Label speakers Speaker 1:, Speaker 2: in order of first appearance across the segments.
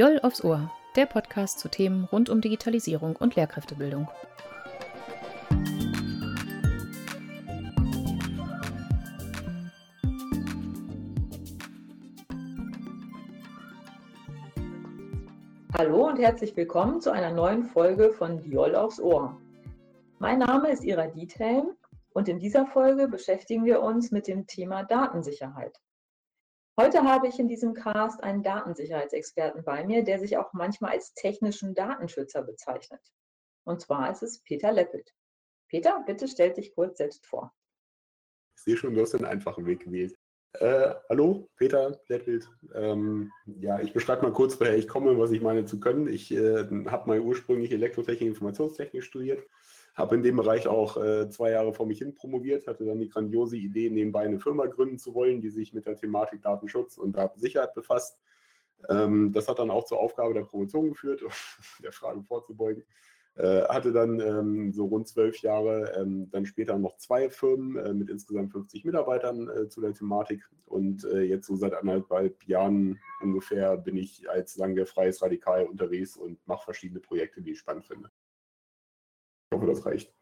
Speaker 1: Joll aufs Ohr, der Podcast zu Themen rund um Digitalisierung und Lehrkräftebildung.
Speaker 2: Hallo und herzlich willkommen zu einer neuen Folge von Diol aufs Ohr. Mein Name ist Ira Diethelm und in dieser Folge beschäftigen wir uns mit dem Thema Datensicherheit. Heute habe ich in diesem Cast einen Datensicherheitsexperten bei mir, der sich auch manchmal als technischen Datenschützer bezeichnet. Und zwar ist es Peter Leppelt. Peter, bitte stell dich kurz selbst vor.
Speaker 3: Ich sehe schon, du hast einen einfachen Weg gewählt. Äh, hallo, Peter Lettwild. Ähm, ja, ich beschreibe mal kurz, woher ich komme, was ich meine zu können. Ich äh, habe mal ursprünglich Elektrotechnik, und Informationstechnik studiert, habe in dem Bereich auch äh, zwei Jahre vor mich hin promoviert, hatte dann die grandiose Idee, nebenbei eine Firma gründen zu wollen, die sich mit der Thematik Datenschutz und Datensicherheit befasst. Ähm, das hat dann auch zur Aufgabe der Promotion geführt, der Frage vorzubeugen. Äh, hatte dann ähm, so rund zwölf Jahre, ähm, dann später noch zwei Firmen äh, mit insgesamt 50 Mitarbeitern äh, zu der Thematik. Und äh, jetzt so seit anderthalb Jahren ungefähr bin ich als, sagen wir, freies Radikal unterwegs und mache verschiedene Projekte, die ich spannend finde. Ich hoffe, das reicht.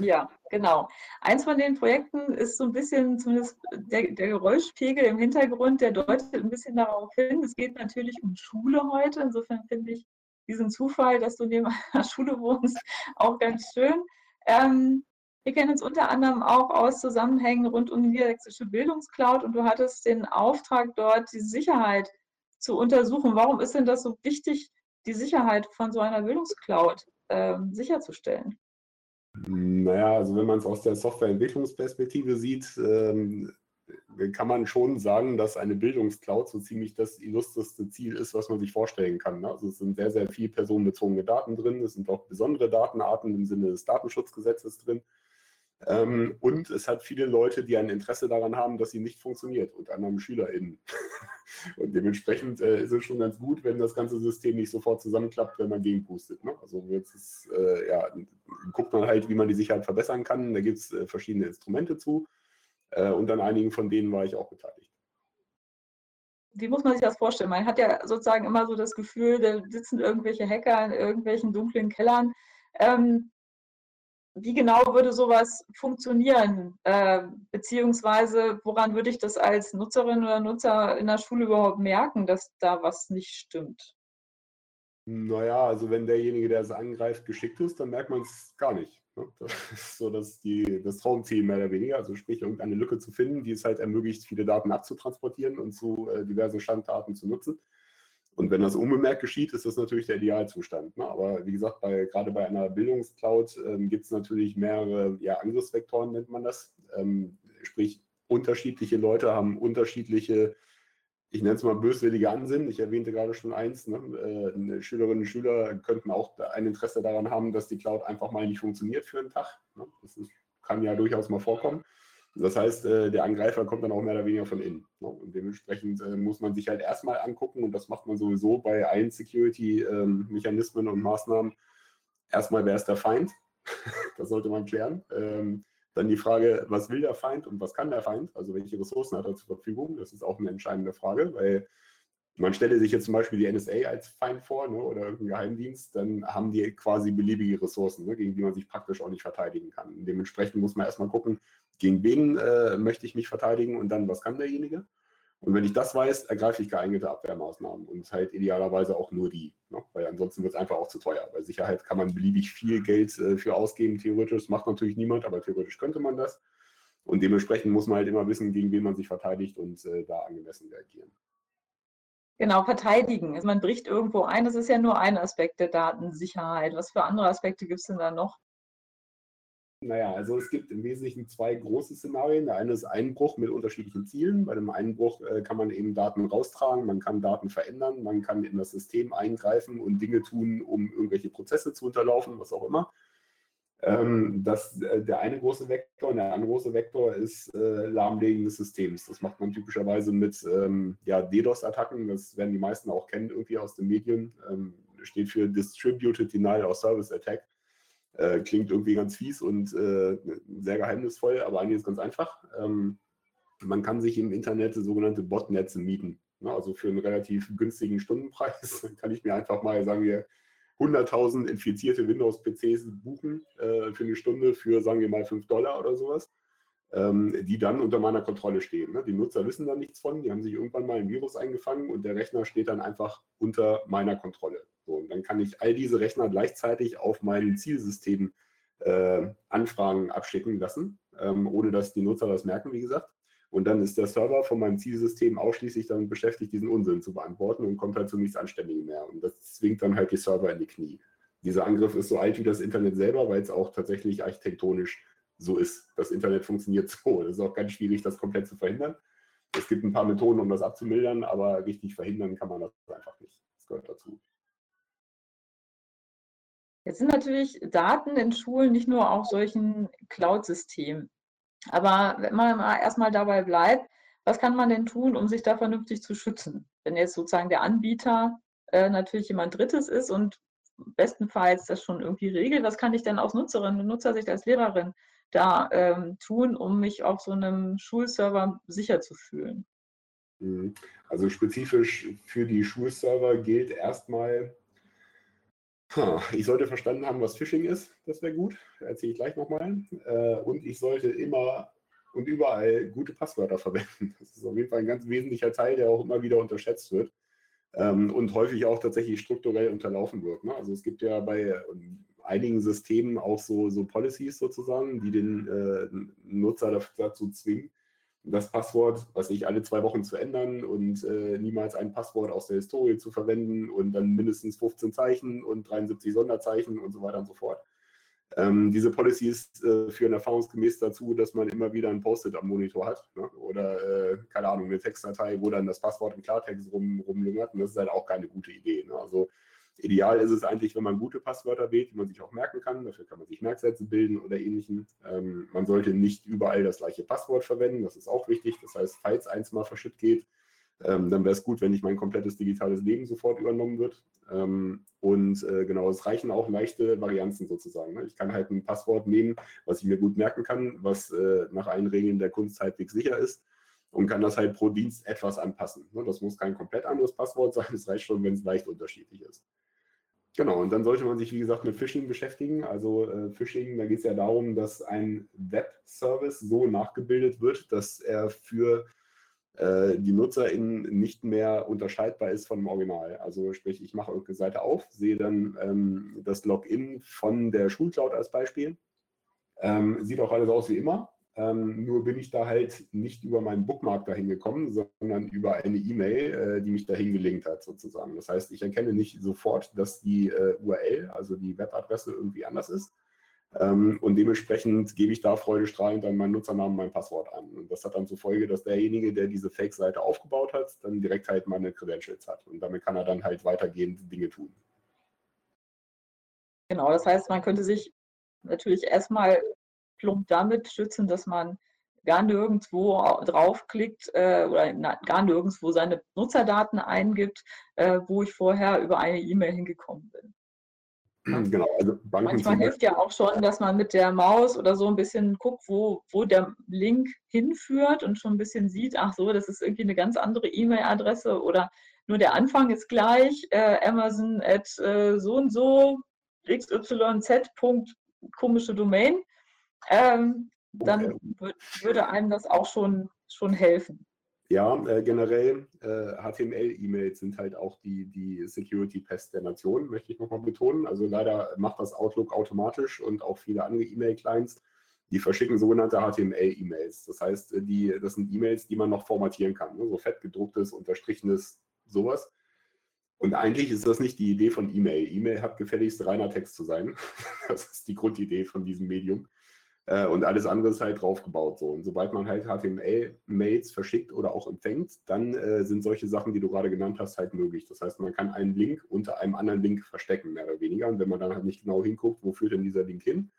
Speaker 2: Ja, genau. Eins von den Projekten ist so ein bisschen, zumindest der, der, Geräuschpegel im Hintergrund, der deutet ein bisschen darauf hin. Es geht natürlich um Schule heute. Insofern finde ich diesen Zufall, dass du neben einer Schule wohnst, auch ganz schön. Ähm, wir kennen uns unter anderem auch aus Zusammenhängen rund um die niedersächsische Bildungscloud und du hattest den Auftrag dort, die Sicherheit zu untersuchen. Warum ist denn das so wichtig, die Sicherheit von so einer Bildungscloud äh, sicherzustellen?
Speaker 3: Naja, also wenn man es aus der Softwareentwicklungsperspektive sieht, ähm, kann man schon sagen, dass eine Bildungscloud so ziemlich das illustreste Ziel ist, was man sich vorstellen kann. Ne? Also es sind sehr, sehr viel personenbezogene Daten drin, es sind auch besondere Datenarten im Sinne des Datenschutzgesetzes drin. Ähm, und es hat viele Leute, die ein Interesse daran haben, dass sie nicht funktioniert, unter anderem SchülerInnen. und dementsprechend äh, ist es schon ganz gut, wenn das ganze System nicht sofort zusammenklappt, wenn man gegenpustet. Ne? Also jetzt ist, äh, ja, guckt man halt, wie man die Sicherheit verbessern kann. Da gibt es äh, verschiedene Instrumente zu. Äh, und an einigen von denen war ich auch beteiligt.
Speaker 2: Wie muss man sich das vorstellen? Man hat ja sozusagen immer so das Gefühl, da sitzen irgendwelche Hacker in irgendwelchen dunklen Kellern. Ähm, wie genau würde sowas funktionieren? Äh, beziehungsweise woran würde ich das als Nutzerin oder Nutzer in der Schule überhaupt merken, dass da was nicht stimmt?
Speaker 3: Naja, also wenn derjenige, der es angreift, geschickt ist, dann merkt man es gar nicht. Ne? Das ist so dass die, das Traumziel mehr oder weniger, also sprich irgendeine Lücke zu finden, die es halt ermöglicht, viele Daten abzutransportieren und zu äh, diversen Standdaten zu nutzen. Und wenn das unbemerkt geschieht, ist das natürlich der Idealzustand. Ne? Aber wie gesagt, bei, gerade bei einer Bildungscloud ähm, gibt es natürlich mehrere ja, Angriffsvektoren, nennt man das. Ähm, sprich, unterschiedliche Leute haben unterschiedliche ich nenne es mal böswillige Ansinnen. Ich erwähnte gerade schon eins, ne? äh, Schülerinnen und Schüler könnten auch ein Interesse daran haben, dass die Cloud einfach mal nicht funktioniert für einen Tag. Ne? Das ist, kann ja durchaus mal vorkommen. Das heißt, äh, der Angreifer kommt dann auch mehr oder weniger von innen. Ne? Und dementsprechend äh, muss man sich halt erstmal angucken, und das macht man sowieso bei allen Security-Mechanismen und Maßnahmen. Erstmal, wer ist der Feind? das sollte man klären. Ähm, dann die Frage, was will der Feind und was kann der Feind? Also welche Ressourcen hat er zur Verfügung? Das ist auch eine entscheidende Frage, weil man stelle sich jetzt zum Beispiel die NSA als Feind vor ne, oder irgendein Geheimdienst, dann haben die quasi beliebige Ressourcen, ne, gegen die man sich praktisch auch nicht verteidigen kann. Dementsprechend muss man erstmal gucken, gegen wen äh, möchte ich mich verteidigen und dann, was kann derjenige? Und wenn ich das weiß, ergreife ich geeignete Abwehrmaßnahmen und halt idealerweise auch nur die. Ne? Weil ansonsten wird es einfach auch zu teuer. Bei Sicherheit kann man beliebig viel Geld äh, für ausgeben, theoretisch. Das macht natürlich niemand, aber theoretisch könnte man das. Und dementsprechend muss man halt immer wissen, gegen wen man sich verteidigt und äh, da angemessen reagieren.
Speaker 2: Genau, verteidigen. Also man bricht irgendwo ein. Das ist ja nur ein Aspekt der Datensicherheit. Was für andere Aspekte gibt es denn da noch?
Speaker 3: Naja, also es gibt im Wesentlichen zwei große Szenarien. Der eine ist Einbruch mit unterschiedlichen Zielen. Bei dem Einbruch äh, kann man eben Daten raustragen, man kann Daten verändern, man kann in das System eingreifen und Dinge tun, um irgendwelche Prozesse zu unterlaufen, was auch immer. Ähm, das, äh, der eine große Vektor und der andere große Vektor ist äh, Lahmlegen des Systems. Das macht man typischerweise mit ähm, ja, DDoS-Attacken. Das werden die meisten auch kennen irgendwie aus den Medien. Ähm, steht für Distributed Denial of Service Attack. Äh, klingt irgendwie ganz fies und äh, sehr geheimnisvoll, aber eigentlich ist ganz einfach. Ähm, man kann sich im Internet sogenannte Botnetze mieten. Ne? Also für einen relativ günstigen Stundenpreis kann ich mir einfach mal, sagen wir, 100.000 infizierte Windows-PCs buchen äh, für eine Stunde für, sagen wir mal, 5 Dollar oder sowas, ähm, die dann unter meiner Kontrolle stehen. Ne? Die Nutzer wissen da nichts von, die haben sich irgendwann mal ein Virus eingefangen und der Rechner steht dann einfach unter meiner Kontrolle. So, und dann kann ich all diese Rechner gleichzeitig auf mein Zielsystem äh, Anfragen abschicken lassen, ähm, ohne dass die Nutzer das merken, wie gesagt. Und dann ist der Server von meinem Zielsystem ausschließlich damit beschäftigt, diesen Unsinn zu beantworten und kommt halt zu nichts Anständigem mehr. Und das zwingt dann halt die Server in die Knie. Dieser Angriff ist so alt wie das Internet selber, weil es auch tatsächlich architektonisch so ist. Das Internet funktioniert so. Das ist auch ganz schwierig, das komplett zu verhindern. Es gibt ein paar Methoden, um das abzumildern, aber richtig verhindern kann man das einfach nicht. Das gehört dazu.
Speaker 2: Jetzt sind natürlich Daten in Schulen nicht nur auf solchen Cloud-Systemen. Aber wenn man erstmal dabei bleibt, was kann man denn tun, um sich da vernünftig zu schützen? Wenn jetzt sozusagen der Anbieter äh, natürlich jemand Drittes ist und bestenfalls das schon irgendwie regelt, was kann ich denn aus Nutzerinnen und Nutzersicht als Lehrerin da ähm, tun, um mich auf so einem Schulserver sicher zu fühlen?
Speaker 3: Mhm. Also spezifisch für die Schulserver gilt erstmal, ich sollte verstanden haben, was Phishing ist. Das wäre gut. Erzähle ich gleich nochmal. Äh, und ich sollte immer und überall gute Passwörter verwenden. Das ist auf jeden Fall ein ganz wesentlicher Teil, der auch immer wieder unterschätzt wird ähm, und häufig auch tatsächlich strukturell unterlaufen wird. Ne? Also es gibt ja bei ähm, einigen Systemen auch so, so Policies sozusagen, die den äh, Nutzer dazu zwingen, das Passwort, was ich alle zwei Wochen zu ändern und äh, niemals ein Passwort aus der Historie zu verwenden und dann mindestens 15 Zeichen und 73 Sonderzeichen und so weiter und so fort. Ähm, diese Policies äh, führen erfahrungsgemäß dazu, dass man immer wieder ein Post-it am Monitor hat ne? oder, äh, keine Ahnung, eine Textdatei, wo dann das Passwort im Klartext rum, rumlungert und das ist halt auch keine gute Idee. Ne? Also Ideal ist es eigentlich, wenn man gute Passwörter wählt, die man sich auch merken kann. Dafür kann man sich Merksätze bilden oder ähnlichen. Ähm, man sollte nicht überall das gleiche Passwort verwenden. Das ist auch wichtig. Das heißt, falls eins mal verschütt geht, ähm, dann wäre es gut, wenn nicht mein komplettes digitales Leben sofort übernommen wird. Ähm, und äh, genau, es reichen auch leichte Varianzen sozusagen. Ne? Ich kann halt ein Passwort nehmen, was ich mir gut merken kann, was äh, nach allen Regeln der Kunst halbwegs sicher ist und kann das halt pro Dienst etwas anpassen. Ne? Das muss kein komplett anderes Passwort sein. Es reicht schon, wenn es leicht unterschiedlich ist. Genau, und dann sollte man sich, wie gesagt, mit Phishing beschäftigen. Also äh, Phishing, da geht es ja darum, dass ein Web-Service so nachgebildet wird, dass er für äh, die NutzerInnen nicht mehr unterscheidbar ist von dem Original. Also sprich, ich mache irgendeine Seite auf, sehe dann ähm, das Login von der Schulcloud als Beispiel. Ähm, sieht auch alles aus wie immer, ähm, nur bin ich da halt nicht über meinen Bookmark dahin gekommen, sondern über eine E-Mail, äh, die mich dahin gelinkt hat, sozusagen. Das heißt, ich erkenne nicht sofort, dass die äh, URL, also die Webadresse, irgendwie anders ist. Ähm, und dementsprechend gebe ich da freudestrahlend dann meinen Nutzernamen, mein Passwort an. Und das hat dann zur Folge, dass derjenige, der diese Fake-Seite aufgebaut hat, dann direkt halt meine Credentials hat. Und damit kann er dann halt weitergehend Dinge tun.
Speaker 2: Genau, das heißt, man könnte sich natürlich erstmal plump damit schützen, dass man gar nirgendwo draufklickt äh, oder na, gar nirgendwo seine Nutzerdaten eingibt, äh, wo ich vorher über eine E-Mail hingekommen bin. Genau, also Manchmal hilft ja auch schon, dass man mit der Maus oder so ein bisschen guckt, wo, wo der Link hinführt und schon ein bisschen sieht, ach so, das ist irgendwie eine ganz andere E-Mail-Adresse oder nur der Anfang ist gleich, äh, Amazon at äh, so und so, xyz. komische Domain ähm, dann okay. würde einem das auch schon, schon helfen.
Speaker 3: Ja, äh, generell äh, HTML-E-Mails sind halt auch die, die Security-Pest der Nation, möchte ich nochmal betonen. Also leider macht das Outlook automatisch und auch viele andere E-Mail-Clients, die verschicken sogenannte HTML-E-Mails. Das heißt, äh, die, das sind E-Mails, die man noch formatieren kann, ne? so fett gedrucktes, unterstrichenes, sowas. Und eigentlich ist das nicht die Idee von E-Mail. E-Mail hat gefälligst reiner Text zu sein. Das ist die Grundidee von diesem Medium. Äh, und alles andere ist halt draufgebaut. So. Und sobald man halt HTML-Mails verschickt oder auch empfängt, dann äh, sind solche Sachen, die du gerade genannt hast, halt möglich. Das heißt, man kann einen Link unter einem anderen Link verstecken, mehr oder weniger. Und wenn man dann halt nicht genau hinguckt, wo führt denn dieser Link hin,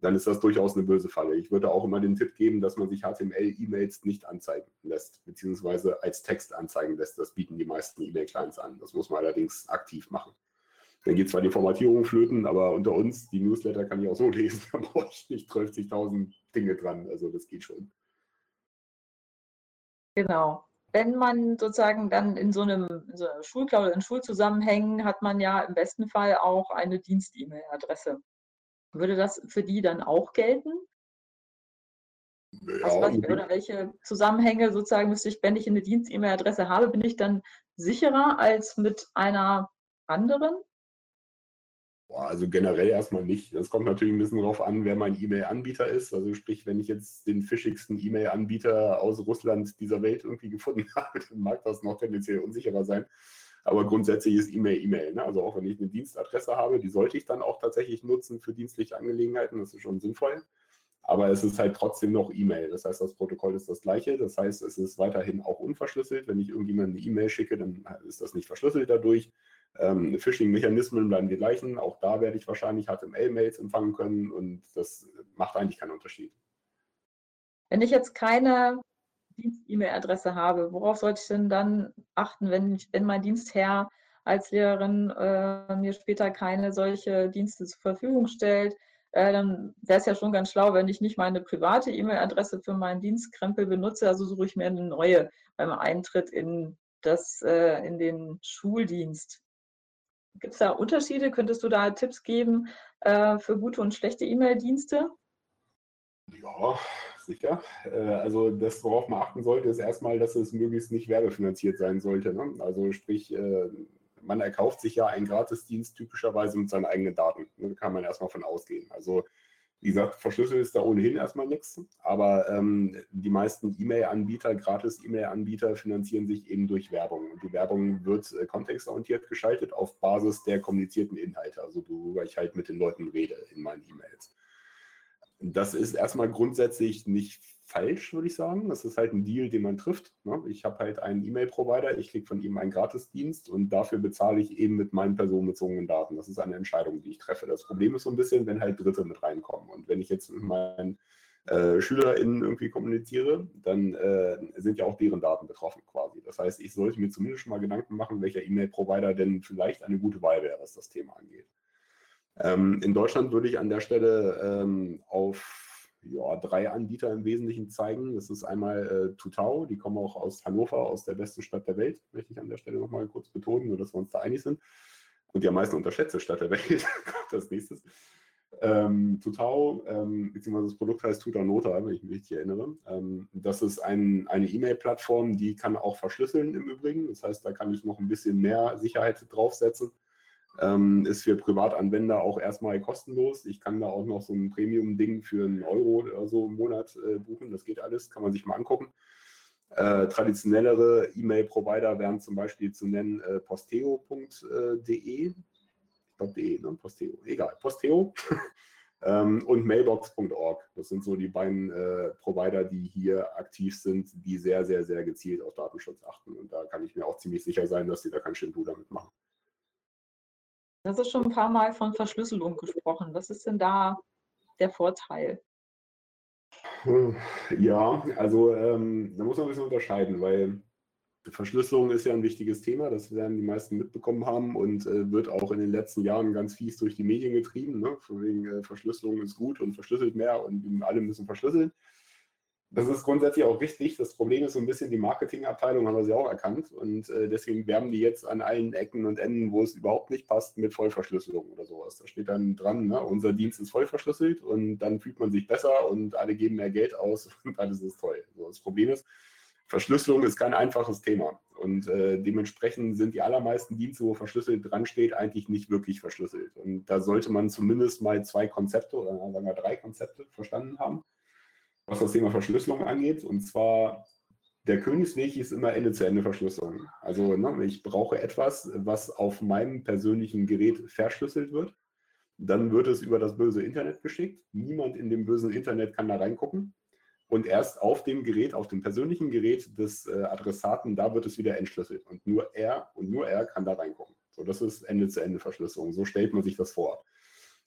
Speaker 3: dann ist das durchaus eine böse Falle. Ich würde auch immer den Tipp geben, dass man sich HTML-E-Mails nicht anzeigen lässt, beziehungsweise als Text anzeigen lässt. Das bieten die meisten E-Mail-Clients an. Das muss man allerdings aktiv machen. Dann geht zwar die Formatierung flöten, aber unter uns, die Newsletter kann ich auch so lesen, da brauche ich nicht 12.000 Dinge dran. Also das geht schon.
Speaker 2: Genau. wenn man sozusagen dann in so einem, in so einer Schulklausel, in Schulzusammenhängen hat man ja im besten Fall auch eine Dienst-E-Mail-Adresse. Würde das für die dann auch gelten? Ja, also was, oder welche Zusammenhänge sozusagen müsste ich, wenn ich eine Dienst-E-Mail-Adresse habe, bin ich dann sicherer als mit einer anderen?
Speaker 3: Also generell erstmal nicht. Das kommt natürlich ein bisschen darauf an, wer mein E-Mail-Anbieter ist. Also sprich, wenn ich jetzt den fischigsten E-Mail-Anbieter aus Russland dieser Welt irgendwie gefunden habe, dann mag das noch tendenziell unsicherer sein. Aber grundsätzlich ist E-Mail E-Mail. Ne? Also auch wenn ich eine Dienstadresse habe, die sollte ich dann auch tatsächlich nutzen für dienstliche Angelegenheiten. Das ist schon sinnvoll. Aber es ist halt trotzdem noch E-Mail. Das heißt, das Protokoll ist das gleiche. Das heißt, es ist weiterhin auch unverschlüsselt. Wenn ich irgendjemandem eine E-Mail schicke, dann ist das nicht verschlüsselt dadurch. Ähm, Phishing-Mechanismen bleiben die gleichen. Auch da werde ich wahrscheinlich HTML-Mails empfangen können und das macht eigentlich keinen Unterschied.
Speaker 2: Wenn ich jetzt keine Dienst-E-Mail-Adresse habe, worauf sollte ich denn dann achten, wenn, ich, wenn mein Dienstherr als Lehrerin äh, mir später keine solche Dienste zur Verfügung stellt? Äh, dann wäre es ja schon ganz schlau, wenn ich nicht meine private E-Mail-Adresse für meinen Dienstkrempel benutze, also suche ich mir eine neue beim Eintritt in, das, äh, in den Schuldienst. Gibt es da Unterschiede? Könntest du da Tipps geben äh, für gute und schlechte E-Mail-Dienste?
Speaker 3: Ja, sicher. Äh, also das, worauf man achten sollte, ist erstmal, dass es möglichst nicht werbefinanziert sein sollte. Ne? Also sprich, äh, man erkauft sich ja einen Gratisdienst typischerweise mit seinen eigenen Daten. Da kann man erstmal von ausgehen. Also wie gesagt, verschlüsselt ist da ohnehin erstmal nichts, aber ähm, die meisten E-Mail-Anbieter, Gratis-E-Mail-Anbieter finanzieren sich eben durch Werbung. Und die Werbung wird äh, kontextorientiert geschaltet auf Basis der kommunizierten Inhalte, also worüber ich halt mit den Leuten rede in meinen E-Mails. Das ist erstmal grundsätzlich nicht falsch, würde ich sagen. Das ist halt ein Deal, den man trifft. Ne? Ich habe halt einen E-Mail-Provider, ich kriege von ihm einen Gratisdienst und dafür bezahle ich eben mit meinen personenbezogenen Daten. Das ist eine Entscheidung, die ich treffe. Das Problem ist so ein bisschen, wenn halt Dritte mit reinkommen. Und wenn ich jetzt mit meinen äh, SchülerInnen irgendwie kommuniziere, dann äh, sind ja auch deren Daten betroffen quasi. Das heißt, ich sollte mir zumindest schon mal Gedanken machen, welcher E-Mail-Provider denn vielleicht eine gute Wahl wäre, was das Thema angeht. Ähm, in Deutschland würde ich an der Stelle ähm, auf ja, drei Anbieter im Wesentlichen zeigen. Das ist einmal äh, Tutau, die kommen auch aus Hannover, aus der besten Stadt der Welt, möchte ich an der Stelle nochmal kurz betonen, nur dass wir uns da einig sind. Und die am meisten unterschätzte Stadt der Welt kommt als nächstes. Ähm, Tutau, ähm, beziehungsweise das Produkt heißt Tutanota, wenn ich mich richtig erinnere. Ähm, das ist ein, eine E-Mail-Plattform, die kann auch verschlüsseln im Übrigen. Das heißt, da kann ich noch ein bisschen mehr Sicherheit draufsetzen. Ähm, ist für Privatanwender auch erstmal kostenlos. Ich kann da auch noch so ein Premium-Ding für einen Euro oder so im Monat äh, buchen. Das geht alles, kann man sich mal angucken. Äh, traditionellere E-Mail-Provider wären zum Beispiel zu nennen äh, posteo.de. Ich glaube, de, ne? Posteo. Egal, Posteo. ähm, und mailbox.org. Das sind so die beiden äh, Provider, die hier aktiv sind, die sehr, sehr, sehr gezielt auf Datenschutz achten. Und da kann ich mir auch ziemlich sicher sein, dass sie da kein Schindluder damit machen.
Speaker 2: Das ist schon ein paar Mal von Verschlüsselung gesprochen. Was ist denn da der Vorteil?
Speaker 3: Ja, also ähm, da muss man ein bisschen unterscheiden, weil Verschlüsselung ist ja ein wichtiges Thema, das werden die meisten mitbekommen haben und äh, wird auch in den letzten Jahren ganz fies durch die Medien getrieben. Ne? Von wegen äh, Verschlüsselung ist gut und verschlüsselt mehr und alle müssen verschlüsseln. Das ist grundsätzlich auch richtig. Das Problem ist so ein bisschen, die Marketingabteilung haben wir sie auch erkannt und äh, deswegen werben die jetzt an allen Ecken und Enden, wo es überhaupt nicht passt, mit Vollverschlüsselung oder sowas. Da steht dann dran, ne, unser Dienst ist voll verschlüsselt und dann fühlt man sich besser und alle geben mehr Geld aus und alles ist toll. So, das Problem ist, Verschlüsselung ist kein einfaches Thema und äh, dementsprechend sind die allermeisten Dienste, wo verschlüsselt dran steht, eigentlich nicht wirklich verschlüsselt. Und da sollte man zumindest mal zwei Konzepte oder sagen wir drei Konzepte verstanden haben was das Thema Verschlüsselung angeht. Und zwar, der Königsweg ist immer Ende-zu-Ende-Verschlüsselung. Also ne, ich brauche etwas, was auf meinem persönlichen Gerät verschlüsselt wird. Dann wird es über das böse Internet geschickt. Niemand in dem bösen Internet kann da reingucken. Und erst auf dem Gerät, auf dem persönlichen Gerät des äh, Adressaten, da wird es wieder entschlüsselt. Und nur er und nur er kann da reingucken. So, das ist Ende-zu-Ende-Verschlüsselung. So stellt man sich das vor.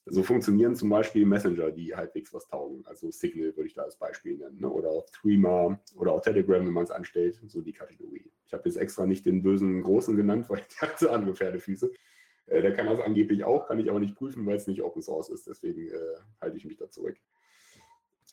Speaker 3: So funktionieren zum Beispiel Messenger, die halbwegs was taugen. Also Signal würde ich da als Beispiel nennen. Ne? Oder auch Threema oder auch Telegram, wenn man es anstellt. So die Kategorie. Ich habe jetzt extra nicht den bösen Großen genannt, weil der hat so andere Pferdefüße. Äh, der kann das angeblich auch, kann ich aber nicht prüfen, weil es nicht Open Source ist. Deswegen äh, halte ich mich da zurück.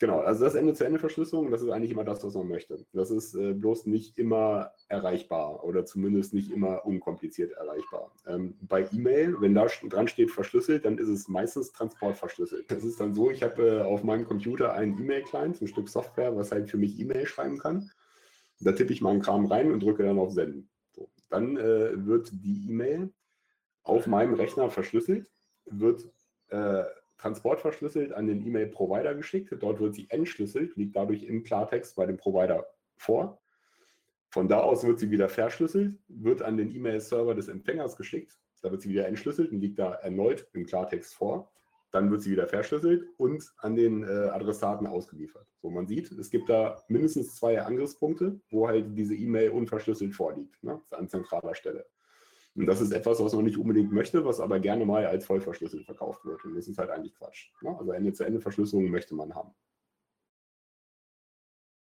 Speaker 3: Genau, also das Ende-zu-Ende-Verschlüsselung, das ist eigentlich immer das, was man möchte. Das ist äh, bloß nicht immer erreichbar oder zumindest nicht immer unkompliziert erreichbar. Ähm, bei E-Mail, wenn da dran steht verschlüsselt, dann ist es meistens transportverschlüsselt. Das ist dann so, ich habe äh, auf meinem Computer einen E-Mail-Client, ein Stück Software, was halt für mich E-Mail schreiben kann. Da tippe ich meinen Kram rein und drücke dann auf Senden. So. Dann äh, wird die E-Mail auf meinem Rechner verschlüsselt, wird äh, transportverschlüsselt an den E-Mail-Provider geschickt. Dort wird sie entschlüsselt, liegt dadurch im Klartext bei dem Provider vor. Von da aus wird sie wieder verschlüsselt, wird an den E-Mail-Server des Empfängers geschickt. Da wird sie wieder entschlüsselt und liegt da erneut im Klartext vor. Dann wird sie wieder verschlüsselt und an den äh, Adressaten ausgeliefert. So, man sieht, es gibt da mindestens zwei Angriffspunkte, wo halt diese E-Mail unverschlüsselt vorliegt, ne, an zentraler Stelle. Und das ist etwas, was man nicht unbedingt möchte, was aber gerne mal als voll verschlüsselt verkauft wird. Und das ist halt eigentlich Quatsch. Ne? Also Ende-zu-Ende-Verschlüsselung möchte man haben.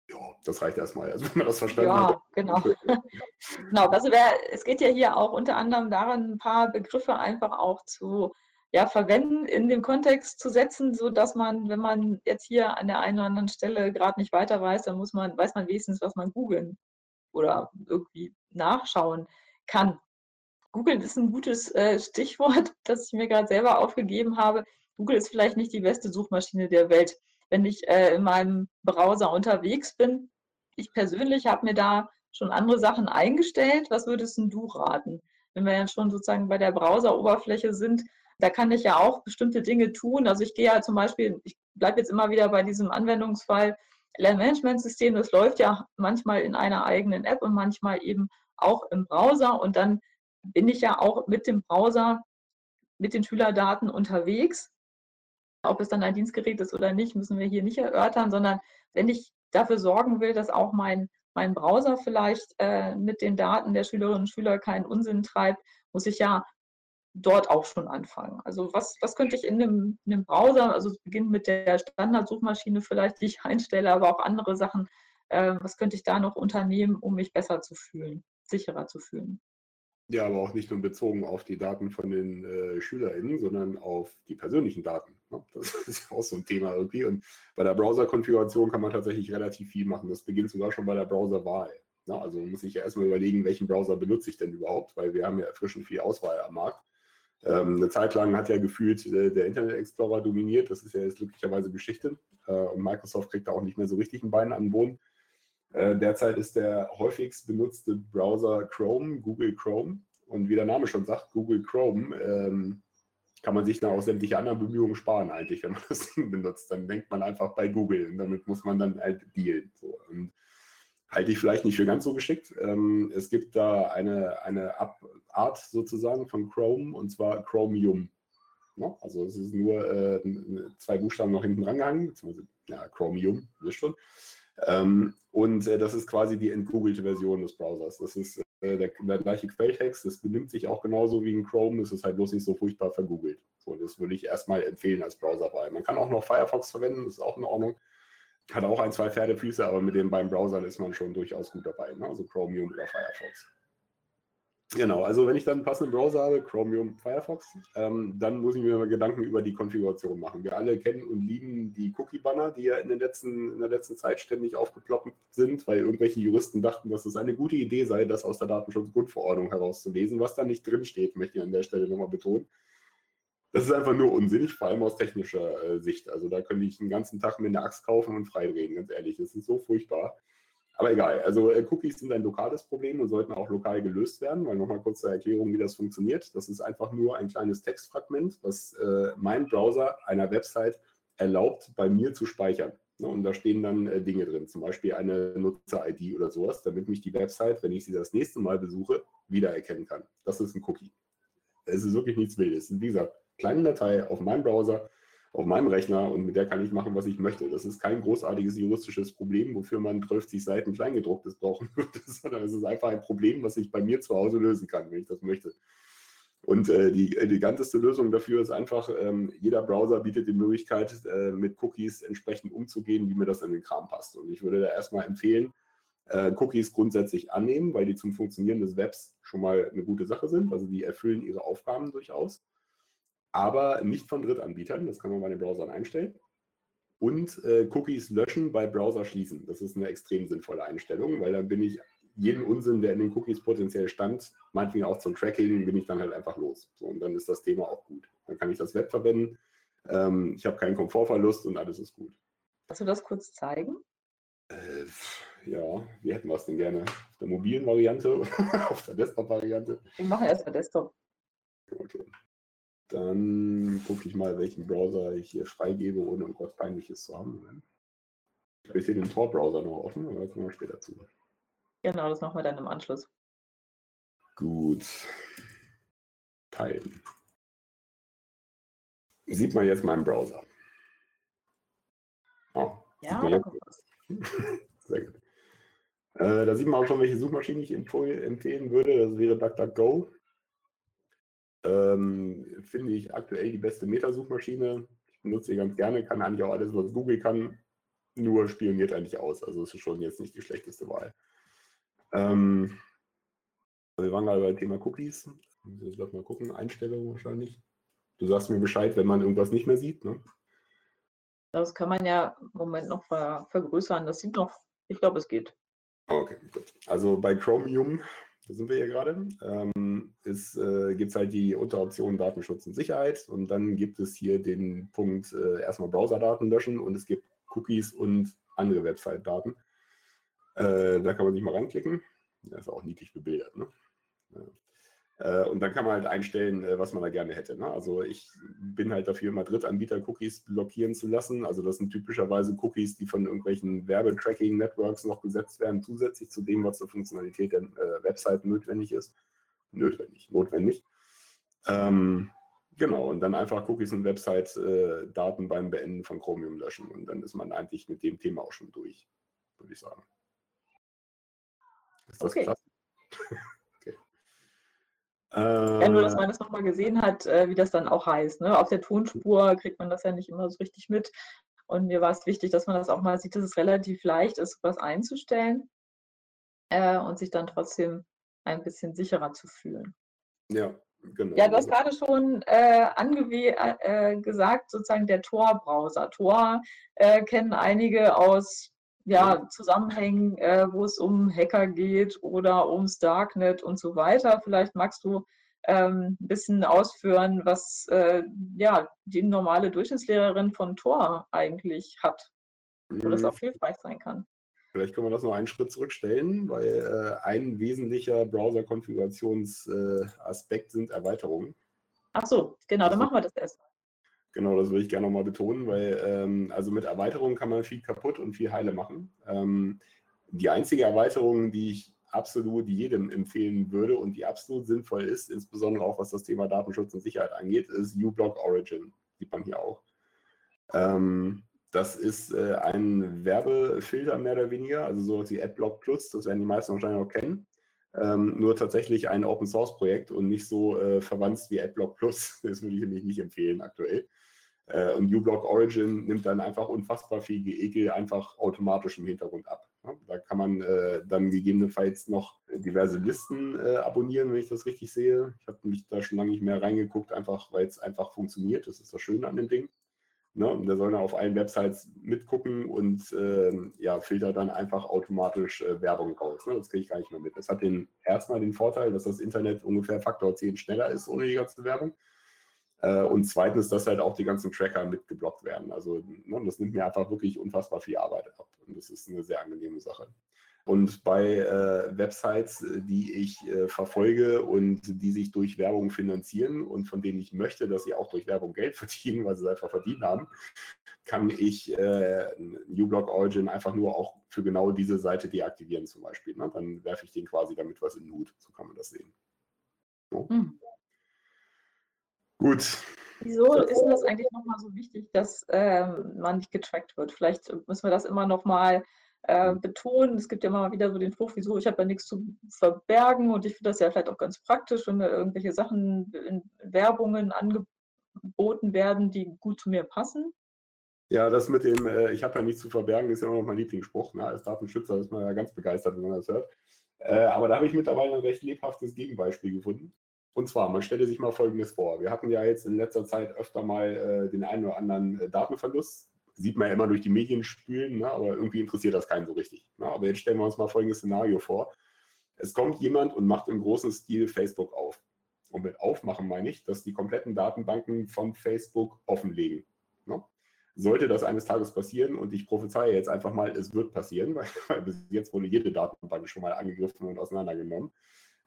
Speaker 3: Ja, das reicht erstmal, also wenn man das verstanden ja, hat.
Speaker 2: Genau. genau, also wär, es geht ja hier auch unter anderem daran, ein paar Begriffe einfach auch zu ja, verwenden, in den Kontext zu setzen, sodass man, wenn man jetzt hier an der einen oder anderen Stelle gerade nicht weiter weiß, dann muss man, weiß man wenigstens, was man googeln oder irgendwie nachschauen kann. Google ist ein gutes äh, Stichwort, das ich mir gerade selber aufgegeben habe. Google ist vielleicht nicht die beste Suchmaschine der Welt. Wenn ich äh, in meinem Browser unterwegs bin, ich persönlich habe mir da schon andere Sachen eingestellt. Was würdest du raten? Wenn wir ja schon sozusagen bei der Browseroberfläche sind, da kann ich ja auch bestimmte Dinge tun. Also ich gehe ja zum Beispiel, ich bleibe jetzt immer wieder bei diesem Anwendungsfall Lernmanagementsystem. Das läuft ja manchmal in einer eigenen App und manchmal eben auch im Browser. Und dann bin ich ja auch mit dem Browser, mit den Schülerdaten unterwegs. Ob es dann ein Dienstgerät ist oder nicht, müssen wir hier nicht erörtern, sondern wenn ich dafür sorgen will, dass auch mein, mein Browser vielleicht äh, mit den Daten der Schülerinnen und Schüler keinen Unsinn treibt, muss ich ja dort auch schon anfangen. Also was, was könnte ich in einem, in einem Browser, also es beginnt mit der Standardsuchmaschine vielleicht, die ich einstelle, aber auch andere Sachen, äh, was könnte ich da noch unternehmen, um mich besser zu fühlen, sicherer zu fühlen?
Speaker 3: Ja, aber auch nicht nur bezogen auf die Daten von den äh, SchülerInnen, sondern auf die persönlichen Daten. Ne? Das ist ja auch so ein Thema irgendwie. Und bei der Browser-Konfiguration kann man tatsächlich relativ viel machen. Das beginnt sogar schon bei der Browserwahl. Ne? Also muss ich ja erstmal überlegen, welchen Browser benutze ich denn überhaupt, weil wir haben ja erfrischend viel Auswahl am Markt. Ähm, eine Zeit lang hat ja gefühlt äh, der Internet Explorer dominiert. Das ist ja jetzt glücklicherweise Geschichte. Äh, und Microsoft kriegt da auch nicht mehr so richtig ein Bein an den Boden. Äh, derzeit ist der häufigst benutzte Browser Chrome, Google Chrome. Und wie der Name schon sagt, Google Chrome, ähm, kann man sich dann auch sämtliche anderen Bemühungen sparen eigentlich, wenn man das benutzt. Dann denkt man einfach bei Google und damit muss man dann halt dealen. So. Halte ich vielleicht nicht für ganz so geschickt. Ähm, es gibt da eine, eine Art sozusagen von Chrome und zwar Chromium. Ja, also es ist nur äh, zwei Buchstaben noch hinten rangehangen, beziehungsweise ja, Chromium, wisst schon. Ähm, und äh, das ist quasi die entgoogelte Version des Browsers. Das ist äh, der, der, gleiche Quelltext, das benimmt sich auch genauso wie ein Chrome, es ist halt bloß nicht so furchtbar vergoogelt. So, das würde ich erstmal empfehlen als Browserwahl. Man kann auch noch Firefox verwenden, das ist auch in Ordnung. Hat auch ein, zwei Pferdefüße, aber mit den beiden Browsern ist man schon durchaus gut dabei. Ne? Also Chromium oder Firefox. Genau, also wenn ich dann einen passenden Browser habe, Chromium, Firefox, ähm, dann muss ich mir mal Gedanken über die Konfiguration machen. Wir alle kennen und lieben die Cookie-Banner, die ja in, den letzten, in der letzten Zeit ständig aufgeploppt sind, weil irgendwelche Juristen dachten, dass es eine gute Idee sei, das aus der Datenschutzgrundverordnung herauszulesen, was da nicht drinsteht, möchte ich an der Stelle nochmal betonen. Das ist einfach nur unsinnig, vor allem aus technischer äh, Sicht. Also da könnte ich den ganzen Tag mir eine Axt kaufen und freidrehen, ganz ehrlich. Das ist so furchtbar. Aber egal, also äh, Cookies sind ein lokales Problem und sollten auch lokal gelöst werden, weil nochmal kurz zur Erklärung, wie das funktioniert. Das ist einfach nur ein kleines Textfragment, was äh, mein Browser einer Website erlaubt, bei mir zu speichern. Ne, und da stehen dann äh, Dinge drin, zum Beispiel eine Nutzer-ID oder sowas, damit mich die Website, wenn ich sie das nächste Mal besuche, wiedererkennen kann. Das ist ein Cookie. Es ist wirklich nichts Wildes. Wie gesagt, kleine Datei auf meinem Browser, auf meinem Rechner und mit der kann ich machen, was ich möchte. Das ist kein großartiges juristisches Problem, wofür man 12 Seiten Kleingedrucktes brauchen würde, sondern es ist einfach ein Problem, was ich bei mir zu Hause lösen kann, wenn ich das möchte. Und äh, die eleganteste Lösung dafür ist einfach, ähm, jeder Browser bietet die Möglichkeit, äh, mit Cookies entsprechend umzugehen, wie mir das in den Kram passt. Und ich würde da erstmal empfehlen, äh, Cookies grundsätzlich annehmen, weil die zum Funktionieren des Webs schon mal eine gute Sache sind. Also die erfüllen ihre Aufgaben durchaus aber nicht von Drittanbietern. Das kann man bei den Browsern einstellen. und äh, Cookies löschen bei Browser schließen. Das ist eine extrem sinnvolle Einstellung, weil dann bin ich jeden Unsinn, der in den Cookies potenziell stand, meinetwegen auch zum Tracking, bin ich dann halt einfach los. So, und dann ist das Thema auch gut. Dann kann ich das Web verwenden. Ähm, ich habe keinen Komfortverlust und alles ist gut.
Speaker 2: Kannst du das kurz zeigen?
Speaker 3: Äh, ja, wie hätten wir es denn gerne? Auf der mobilen Variante oder auf der Desktop-Variante?
Speaker 2: Wir machen erstmal Desktop.
Speaker 3: Okay. Dann gucke ich mal, welchen Browser ich hier freigebe, ohne irgendwas Peinliches zu haben. Ich habe hier den Tor-Browser noch offen, aber da kommen wir später zu.
Speaker 2: Genau, das machen wir dann im Anschluss.
Speaker 3: Gut. Teilen. Sieht man jetzt meinen Browser?
Speaker 2: Oh, ja, da kommt was.
Speaker 3: Sehr gut. Äh, da sieht man auch schon, welche Suchmaschine ich empfehlen würde. Das wäre DuckDuckGo. Ähm, finde ich aktuell die beste Metasuchmaschine. Ich benutze sie ganz gerne, kann eigentlich auch alles, was Google kann, nur spioniert eigentlich aus. Also es ist schon jetzt nicht die schlechteste Wahl. Ähm, wir waren gerade beim Thema Cookies. Ich lass mal gucken, Einstellungen wahrscheinlich. Du sagst mir Bescheid, wenn man irgendwas nicht mehr sieht, ne?
Speaker 2: Das kann man ja im Moment noch ver vergrößern. Das sieht noch, ich glaube, es geht.
Speaker 3: Okay, gut. Also bei Chromium, da sind wir ja gerade, ähm, äh, gibt es halt die Unteroption Datenschutz und Sicherheit und dann gibt es hier den Punkt äh, erstmal Browserdaten löschen und es gibt Cookies und andere Website-Daten. Äh, da kann man sich mal ranklicken. Das ist auch niedlich bebildert. Ne? Äh, und dann kann man halt einstellen, äh, was man da gerne hätte. Ne? Also ich bin halt dafür, immer Drittanbieter Cookies blockieren zu lassen. Also das sind typischerweise Cookies, die von irgendwelchen Werbetracking-Networks noch gesetzt werden, zusätzlich zu dem, was zur Funktionalität der äh, Website notwendig ist. Notwendig, notwendig. Ähm, genau, und dann einfach Cookies und Website-Daten beim Beenden von Chromium löschen. Und dann ist man eigentlich mit dem Thema auch schon durch, würde ich sagen.
Speaker 2: Ist das okay. krass? Ja, nur, dass äh. man das nochmal gesehen hat, äh, wie das dann auch heißt. Ne? Auf der Tonspur kriegt man das ja nicht immer so richtig mit. Und mir war es wichtig, dass man das auch mal sieht, dass es relativ leicht ist, was einzustellen äh, und sich dann trotzdem ein bisschen sicherer zu fühlen.
Speaker 3: Ja, genau.
Speaker 2: Ja, du hast gerade schon äh, äh, gesagt, sozusagen der Tor-Browser. Tor äh, kennen einige aus ja, Zusammenhängen, äh, wo es um Hacker geht oder ums Darknet und so weiter. Vielleicht magst du ähm, ein bisschen ausführen, was äh, ja, die normale Durchschnittslehrerin von Tor eigentlich hat, wo mhm. das auch hilfreich sein kann.
Speaker 3: Vielleicht können wir das noch einen Schritt zurückstellen, weil äh, ein wesentlicher Browser-Konfigurationsaspekt äh, sind Erweiterungen.
Speaker 2: Ach so, genau, dann also machen wir das erst.
Speaker 3: Genau, das würde ich gerne nochmal betonen, weil ähm, also mit Erweiterungen kann man viel kaputt und viel heile machen. Ähm, die einzige Erweiterung, die ich absolut jedem empfehlen würde und die absolut sinnvoll ist, insbesondere auch was das Thema Datenschutz und Sicherheit angeht, ist uBlock Origin. Sieht man hier auch. Ähm, das ist äh, ein Werbefilter mehr oder weniger, also so wie AdBlock Plus, das werden die meisten wahrscheinlich auch kennen. Ähm, nur tatsächlich ein Open Source Projekt und nicht so äh, verwandt wie AdBlock Plus. Das würde ich nämlich nicht empfehlen aktuell. Äh, und uBlock Origin nimmt dann einfach unfassbar viel Ekel einfach automatisch im Hintergrund ab. Da kann man äh, dann gegebenenfalls noch diverse Listen äh, abonnieren, wenn ich das richtig sehe. Ich habe mich da schon lange nicht mehr reingeguckt, einfach weil es einfach funktioniert. Das ist das Schöne an dem Ding. Ne? Und der soll dann auf allen Websites mitgucken und äh, ja, filtert dann einfach automatisch äh, Werbung raus. Ne? Das kriege ich gar nicht mehr mit. Das hat den, erstmal den Vorteil, dass das Internet ungefähr Faktor 10 schneller ist ohne die ganze Werbung. Äh, und zweitens, dass halt auch die ganzen Tracker mitgeblockt werden. Also ne, das nimmt mir einfach wirklich unfassbar viel Arbeit ab. Und das ist eine sehr angenehme Sache. Und bei äh, Websites, die ich äh, verfolge und die sich durch Werbung finanzieren und von denen ich möchte, dass sie auch durch Werbung Geld verdienen, weil sie es einfach verdient haben, kann ich äh, uBlock Origin einfach nur auch für genau diese Seite deaktivieren zum Beispiel. Ne? Dann werfe ich den quasi damit was in Nut. So kann man das sehen. So. Mhm. Gut.
Speaker 2: Wieso ist das eigentlich nochmal so wichtig, dass ähm, man nicht getrackt wird? Vielleicht müssen wir das immer nochmal äh, betonen. Es gibt ja immer wieder so den Spruch, wieso, ich habe ja nichts zu verbergen und ich finde das ja vielleicht auch ganz praktisch, wenn mir irgendwelche Sachen in Werbungen angeboten werden, die gut zu mir passen.
Speaker 3: Ja, das mit dem, äh, ich habe ja nichts zu verbergen, ist ja immer noch mein Lieblingsspruch. Ne? Als Datenschützer ist man ja ganz begeistert, wenn man das hört. Äh, aber da habe ich mittlerweile ein recht lebhaftes Gegenbeispiel gefunden. Und zwar, man stelle sich mal Folgendes vor. Wir hatten ja jetzt in letzter Zeit öfter mal äh, den einen oder anderen äh, Datenverlust, sieht man ja immer durch die Medien spülen, ne? aber irgendwie interessiert das keinen so richtig. Ne? Aber jetzt stellen wir uns mal folgendes Szenario vor. Es kommt jemand und macht im großen Stil Facebook auf. Und mit aufmachen meine ich, dass die kompletten Datenbanken von Facebook offenlegen. Ne? Sollte das eines Tages passieren, und ich prophezeie jetzt einfach mal, es wird passieren, weil, weil bis jetzt wurde jede Datenbank schon mal angegriffen und auseinandergenommen,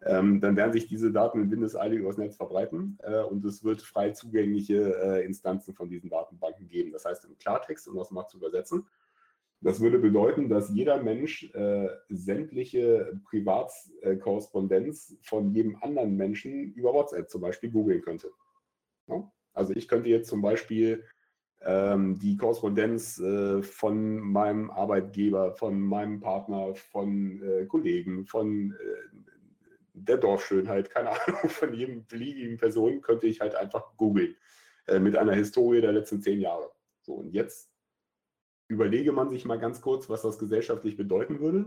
Speaker 3: ähm, dann werden sich diese Daten in Windeseile übers Netz verbreiten äh, und es wird frei zugängliche äh, Instanzen von diesen Datenbanken geben. Das heißt im Klartext, um das mal zu übersetzen, das würde bedeuten, dass jeder Mensch äh, sämtliche Privatkorrespondenz von jedem anderen Menschen über WhatsApp zum Beispiel googeln könnte. Ja? Also ich könnte jetzt zum Beispiel ähm, die Korrespondenz äh, von meinem Arbeitgeber, von meinem Partner, von äh, Kollegen, von äh, der Dorfschönheit, keine Ahnung, von jedem beliebigen Person könnte ich halt einfach googeln äh, mit einer Historie der letzten zehn Jahre. So, und jetzt überlege man sich mal ganz kurz, was das gesellschaftlich bedeuten würde.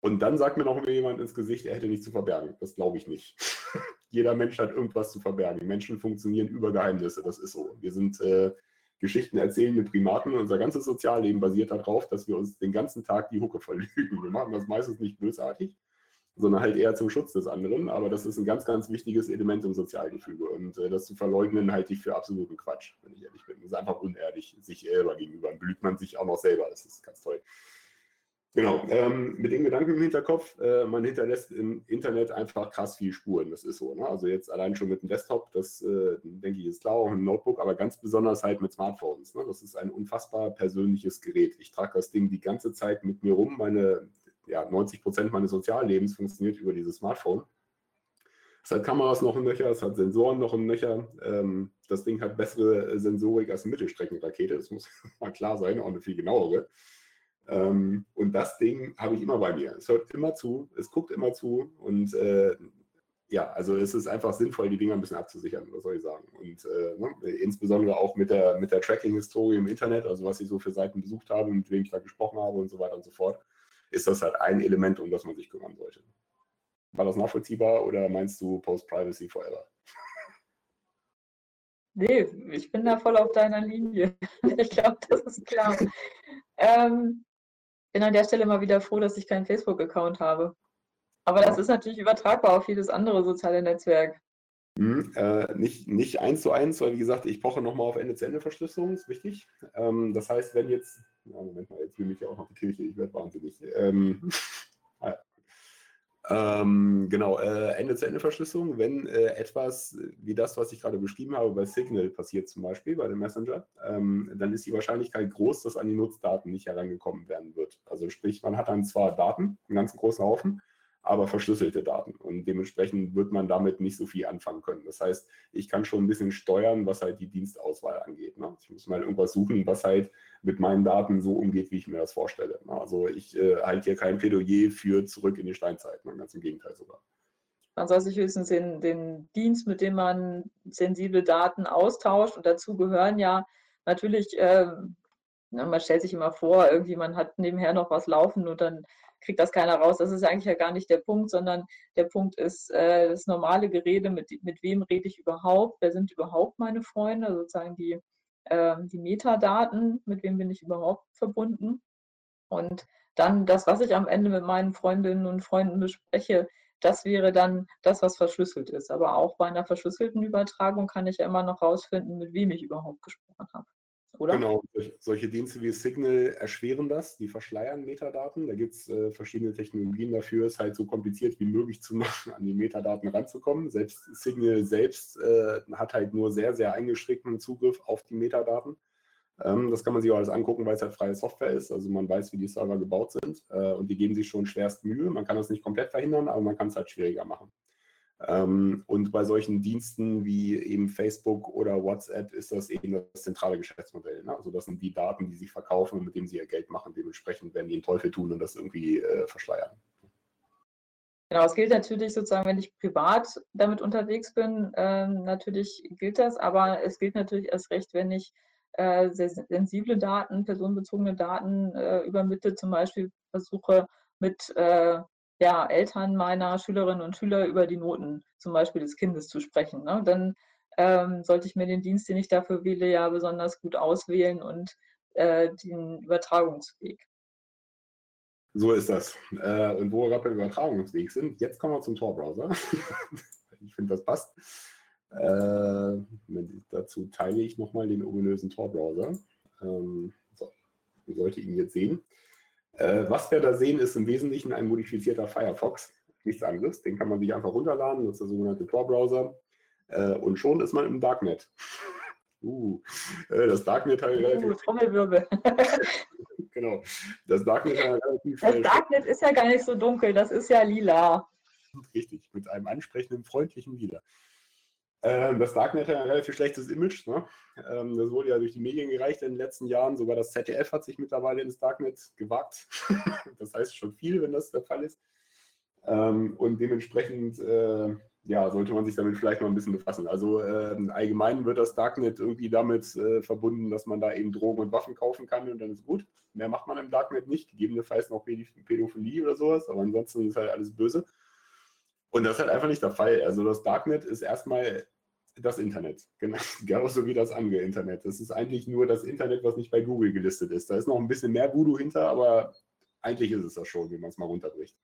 Speaker 3: Und dann sagt mir noch jemand ins Gesicht, er hätte nichts zu verbergen. Das glaube ich nicht. Jeder Mensch hat irgendwas zu verbergen. Menschen funktionieren über Geheimnisse, das ist so. Wir sind äh, Geschichten erzählende Primaten unser ganzes Sozialleben basiert darauf, dass wir uns den ganzen Tag die Hucke verlügen. Wir machen das meistens nicht bösartig, sondern halt eher zum Schutz des anderen. Aber das ist ein ganz, ganz wichtiges Element im Sozialgefüge. Und äh, das zu verleugnen, halte ich für absoluten Quatsch, wenn ich ehrlich bin. Das ist einfach unehrlich sich selber gegenüber. Dann belügt man sich auch noch selber. Das ist ganz toll. Genau, ähm, mit den Gedanken im Hinterkopf, äh, man hinterlässt im Internet einfach krass viel Spuren, das ist so. Ne? Also jetzt allein schon mit dem Desktop, das äh, denke ich ist klar, auch ein Notebook, aber ganz besonders halt mit Smartphones. Ne? Das ist ein unfassbar persönliches Gerät. Ich trage das Ding die ganze Zeit mit mir rum, meine ja, 90 Prozent meines Soziallebens funktioniert über dieses Smartphone. Es hat Kameras noch im Nöcher, es hat Sensoren noch im Nöcher. Ähm, das Ding hat bessere Sensorik als eine Mittelstreckenrakete, das muss mal klar sein, auch eine viel genauere. Ähm, und das Ding habe ich immer bei mir. Es hört immer zu, es guckt immer zu und äh, ja, also es ist einfach sinnvoll, die Dinger ein bisschen abzusichern, was soll ich sagen. Und äh, ne, insbesondere auch mit der, mit der Tracking-Historie im Internet, also was ich so für Seiten besucht habe, mit wem ich da gesprochen habe und so weiter und so fort ist das halt ein Element, um das man sich kümmern sollte. War das nachvollziehbar oder meinst du Post-Privacy forever?
Speaker 2: Nee, ich bin da voll auf deiner Linie. Ich glaube, das ist klar. ähm, bin an der Stelle mal wieder froh, dass ich keinen Facebook-Account habe. Aber das ist natürlich übertragbar auf jedes andere soziale Netzwerk.
Speaker 3: Hm, äh, nicht, nicht eins zu eins, weil wie gesagt, ich poche nochmal auf Ende-zu-Ende-Verschlüsselung, ist wichtig. Ähm, das heißt, wenn jetzt, ja, Moment mal, jetzt will ich ja auch noch die Kirche, ich werde wahnsinnig. Ähm, ähm, genau, äh, Ende-zu-Ende-Verschlüsselung, wenn äh, etwas wie das, was ich gerade beschrieben habe, bei Signal passiert zum Beispiel, bei dem Messenger, ähm, dann ist die Wahrscheinlichkeit groß, dass an die Nutzdaten nicht herangekommen werden wird. Also sprich, man hat dann zwar Daten, einen ganz großen Haufen, aber verschlüsselte Daten. Und dementsprechend wird man damit nicht so viel anfangen können. Das heißt, ich kann schon ein bisschen steuern, was halt die Dienstauswahl angeht. Ne? Ich muss mal irgendwas suchen, was halt mit meinen Daten so umgeht, wie ich mir das vorstelle. Ne? Also ich äh, halte hier kein Plädoyer für zurück in die Steinzeit, ne? ganz im Gegenteil sogar.
Speaker 2: Man soll sich höchstens den, den Dienst, mit dem man sensible Daten austauscht, und dazu gehören ja natürlich, äh, man stellt sich immer vor, irgendwie man hat nebenher noch was laufen und dann kriegt das keiner raus. Das ist eigentlich ja gar nicht der Punkt, sondern der Punkt ist äh, das normale Gerede, mit, mit wem rede ich überhaupt, wer sind überhaupt meine Freunde, sozusagen die, äh, die Metadaten, mit wem bin ich überhaupt verbunden. Und dann das, was ich am Ende mit meinen Freundinnen und Freunden bespreche, das wäre dann das, was verschlüsselt ist. Aber auch bei einer verschlüsselten Übertragung kann ich ja immer noch rausfinden, mit wem ich überhaupt gesprochen habe oder?
Speaker 3: Genau, solche Dienste wie Signal erschweren das, die verschleiern Metadaten. Da gibt es äh, verschiedene Technologien dafür, es halt so kompliziert wie möglich zu machen, an die Metadaten ranzukommen. Selbst Signal selbst äh, hat halt nur sehr, sehr eingeschränkten Zugriff auf die Metadaten. Ähm, das kann man sich auch alles angucken, weil es halt freie Software ist. Also man weiß, wie die Server gebaut sind äh, und die geben sich schon schwerst Mühe. Man kann das nicht komplett verhindern, aber man kann es halt schwieriger machen. Ähm, und bei solchen Diensten wie eben Facebook oder WhatsApp ist das eben das zentrale Geschäftsmodell. Ne? Also das sind die Daten, die sie verkaufen und mit denen sie ihr Geld machen. Dementsprechend werden die den Teufel tun und das irgendwie äh, verschleiern.
Speaker 2: Genau, es gilt natürlich sozusagen, wenn ich privat damit unterwegs bin, äh, natürlich gilt das, aber es gilt natürlich erst recht, wenn ich äh, sehr sensible Daten, personenbezogene Daten äh, übermittle, zum Beispiel versuche mit äh, ja, Eltern meiner Schülerinnen und Schüler über die Noten zum Beispiel des Kindes zu sprechen. Ne? Dann ähm, sollte ich mir den Dienst, den ich dafür wähle, ja besonders gut auswählen und äh, den Übertragungsweg.
Speaker 3: So ist das. Äh, und wo wir gerade beim Übertragungsweg sind, jetzt kommen wir zum Tor-Browser. ich finde, das passt. Äh, dazu teile ich nochmal den ominösen Tor-Browser. Ähm, so, ihr solltet ihn jetzt sehen. Äh, was wir da sehen, ist im Wesentlichen ein modifizierter Firefox. Nichts anderes. Den kann man sich einfach runterladen. Das ist der sogenannte Tor-Browser. Äh, und schon ist man im Darknet. Uh, äh, das Darknet hat
Speaker 2: uh, Trommelwirbel.
Speaker 3: genau. Das Darknet hat
Speaker 2: relativ. Das Darknet ist ja gar nicht so dunkel, das ist ja lila.
Speaker 3: Richtig, mit einem ansprechenden, freundlichen Lila. Ähm, das Darknet hat ein relativ schlechtes Image. Ne? Ähm, das wurde ja durch die Medien gereicht in den letzten Jahren. Sogar das ZDF hat sich mittlerweile ins Darknet gewagt. das heißt schon viel, wenn das der Fall ist. Ähm, und dementsprechend äh, ja, sollte man sich damit vielleicht mal ein bisschen befassen. Also äh, allgemein wird das Darknet irgendwie damit äh, verbunden, dass man da eben Drogen und Waffen kaufen kann und dann ist gut. Mehr macht man im Darknet nicht, gegebenenfalls noch Pädophilie oder sowas, aber ansonsten ist halt alles böse. Und das ist halt einfach nicht der Fall. Also das Darknet ist erstmal das Internet, genau, genauso wie das andere Internet. Das ist eigentlich nur das Internet, was nicht bei Google gelistet ist. Da ist noch ein bisschen mehr Voodoo hinter, aber eigentlich ist es das schon, wie man es mal runterbricht.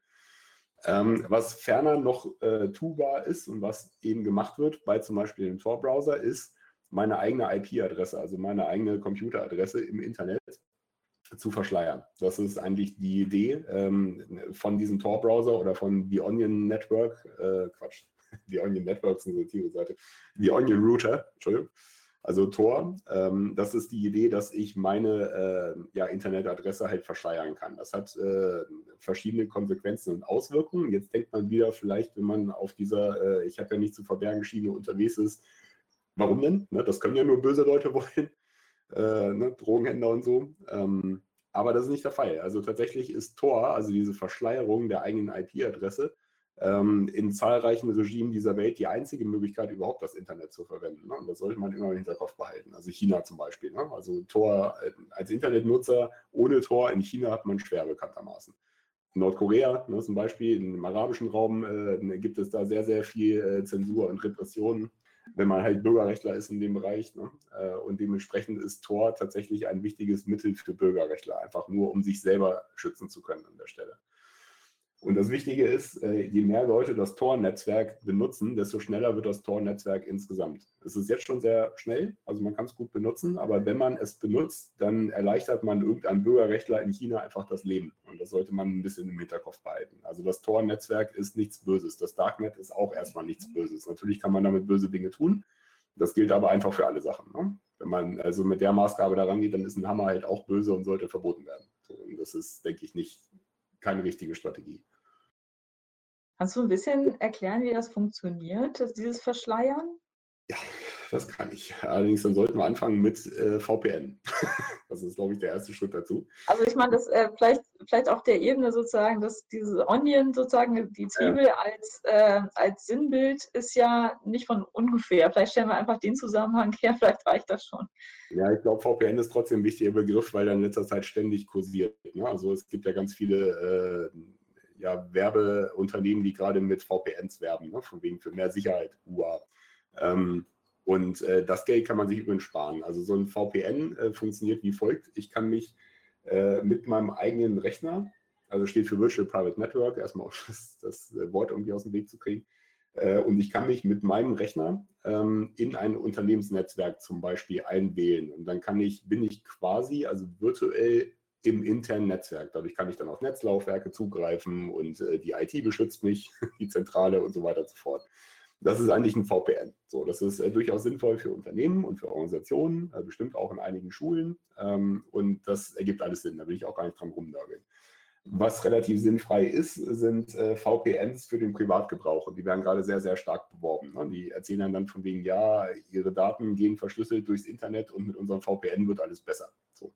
Speaker 3: Ähm, was ferner noch äh, tubar ist und was eben gemacht wird bei zum Beispiel dem Tor-Browser, ist meine eigene IP-Adresse, also meine eigene Computeradresse im Internet zu verschleiern. Das ist eigentlich die Idee ähm, von diesem Tor-Browser oder von The Onion Network, äh, Quatsch, The Onion Network ist eine Seite, The Onion Router, Entschuldigung, also Tor. Ähm, das ist die Idee, dass ich meine äh, ja, Internetadresse halt verschleiern kann. Das hat äh, verschiedene Konsequenzen und Auswirkungen. Jetzt denkt man wieder vielleicht, wenn man auf dieser äh, Ich habe ja nicht zu verbergen Schiene unterwegs ist, warum denn? Ne, das können ja nur böse Leute wollen äh, ne, Drogenhändler und so. Ähm, aber das ist nicht der Fall. Also tatsächlich ist Tor, also diese Verschleierung der eigenen IP-Adresse, ähm, in zahlreichen Regimen dieser Welt die einzige Möglichkeit, überhaupt das Internet zu verwenden. Ne? Und das sollte man immer im Hinterkopf behalten. Also China zum Beispiel. Ne? Also Tor äh, als Internetnutzer ohne Tor in China hat man schwer bekanntermaßen. Nordkorea ne, zum Beispiel, im arabischen Raum äh, gibt es da sehr, sehr viel äh, Zensur und Repression wenn man halt Bürgerrechtler ist in dem Bereich. Ne? Äh, und dementsprechend ist Tor tatsächlich ein wichtiges Mittel für Bürgerrechtler, einfach nur um sich selber schützen zu können an der Stelle. Und das Wichtige ist, äh, je mehr Leute das Tor-Netzwerk benutzen, desto schneller wird das Tor-Netzwerk insgesamt. Es ist jetzt schon sehr schnell, also man kann es gut benutzen, aber wenn man es benutzt, dann erleichtert man irgendeinem Bürgerrechtler in China einfach das Leben. Und das sollte man ein bisschen im Hinterkopf behalten. Also das Tor-Netzwerk ist nichts Böses. Das Darknet ist auch erstmal nichts Böses. Natürlich kann man damit böse Dinge tun. Das gilt aber einfach für alle Sachen. Ne? Wenn man also mit der Maßgabe daran geht, dann ist ein Hammer halt auch böse und sollte verboten werden. Und das ist, denke ich, nicht keine richtige Strategie.
Speaker 2: Kannst du ein bisschen erklären, wie das funktioniert, dieses Verschleiern?
Speaker 3: Ja, das kann ich. Allerdings dann sollten wir anfangen mit äh, VPN. das ist, glaube ich, der erste Schritt dazu.
Speaker 2: Also ich meine, das äh, vielleicht, vielleicht auf der Ebene sozusagen, dass diese Onion sozusagen, die Zwiebel ja. als, äh, als Sinnbild ist ja nicht von ungefähr. Vielleicht stellen wir einfach den Zusammenhang her, vielleicht reicht das schon.
Speaker 3: Ja, ich glaube, VPN ist trotzdem ein wichtiger Begriff, weil er in letzter Zeit ständig kursiert. Ne? Also es gibt ja ganz viele äh, ja, Werbeunternehmen, die gerade mit VPNs werben, ne? von wegen für mehr Sicherheit. UA. Ähm, und äh, das Geld kann man sich übrigens sparen. Also so ein VPN äh, funktioniert wie folgt. Ich kann mich äh, mit meinem eigenen Rechner, also steht für Virtual Private Network, erstmal das, das Wort irgendwie aus dem Weg zu kriegen, äh, und ich kann mich mit meinem Rechner ähm, in ein Unternehmensnetzwerk zum Beispiel einwählen. Und dann kann ich, bin ich quasi, also virtuell im internen Netzwerk. Dadurch kann ich dann auf Netzlaufwerke zugreifen und äh, die IT beschützt mich, die Zentrale und so weiter und so fort. Das ist eigentlich ein VPN. So, das ist äh, durchaus sinnvoll für Unternehmen und für Organisationen, äh, bestimmt auch in einigen Schulen. Ähm, und das ergibt alles Sinn. Da will ich auch gar nicht dran rumnörgeln. Was relativ sinnfrei ist, sind äh, VPNs für den Privatgebrauch. Und die werden gerade sehr, sehr stark beworben. Ne? Die erzählen dann von wegen, ja, ihre Daten gehen verschlüsselt durchs Internet und mit unserem VPN wird alles besser. So.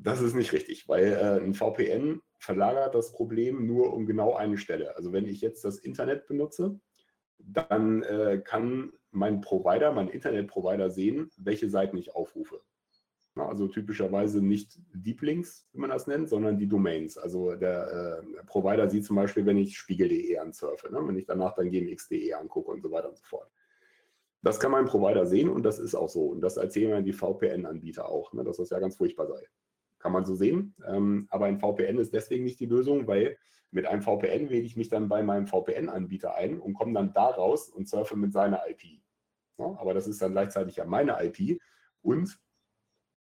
Speaker 3: Das ist nicht richtig, weil äh, ein VPN verlagert das Problem nur um genau eine Stelle. Also wenn ich jetzt das Internet benutze, dann äh, kann mein Provider, mein Internetprovider sehen, welche Seiten ich aufrufe. Na, also typischerweise nicht Deep Links, wie man das nennt, sondern die Domains. Also der, äh, Provider sieht zum Beispiel, wenn ich spiegel.de ansurfe, ne? wenn ich danach dann gmx.de angucke und so weiter und so fort. Das kann mein Provider sehen und das ist auch so. Und das erzählen die VPN-Anbieter auch, ne, dass das ja ganz furchtbar sei. Kann man so sehen. Ähm, aber ein VPN ist deswegen nicht die Lösung, weil mit einem VPN wähle ich mich dann bei meinem VPN-Anbieter ein und komme dann da raus und surfe mit seiner IP. Ja, aber das ist dann gleichzeitig ja meine IP und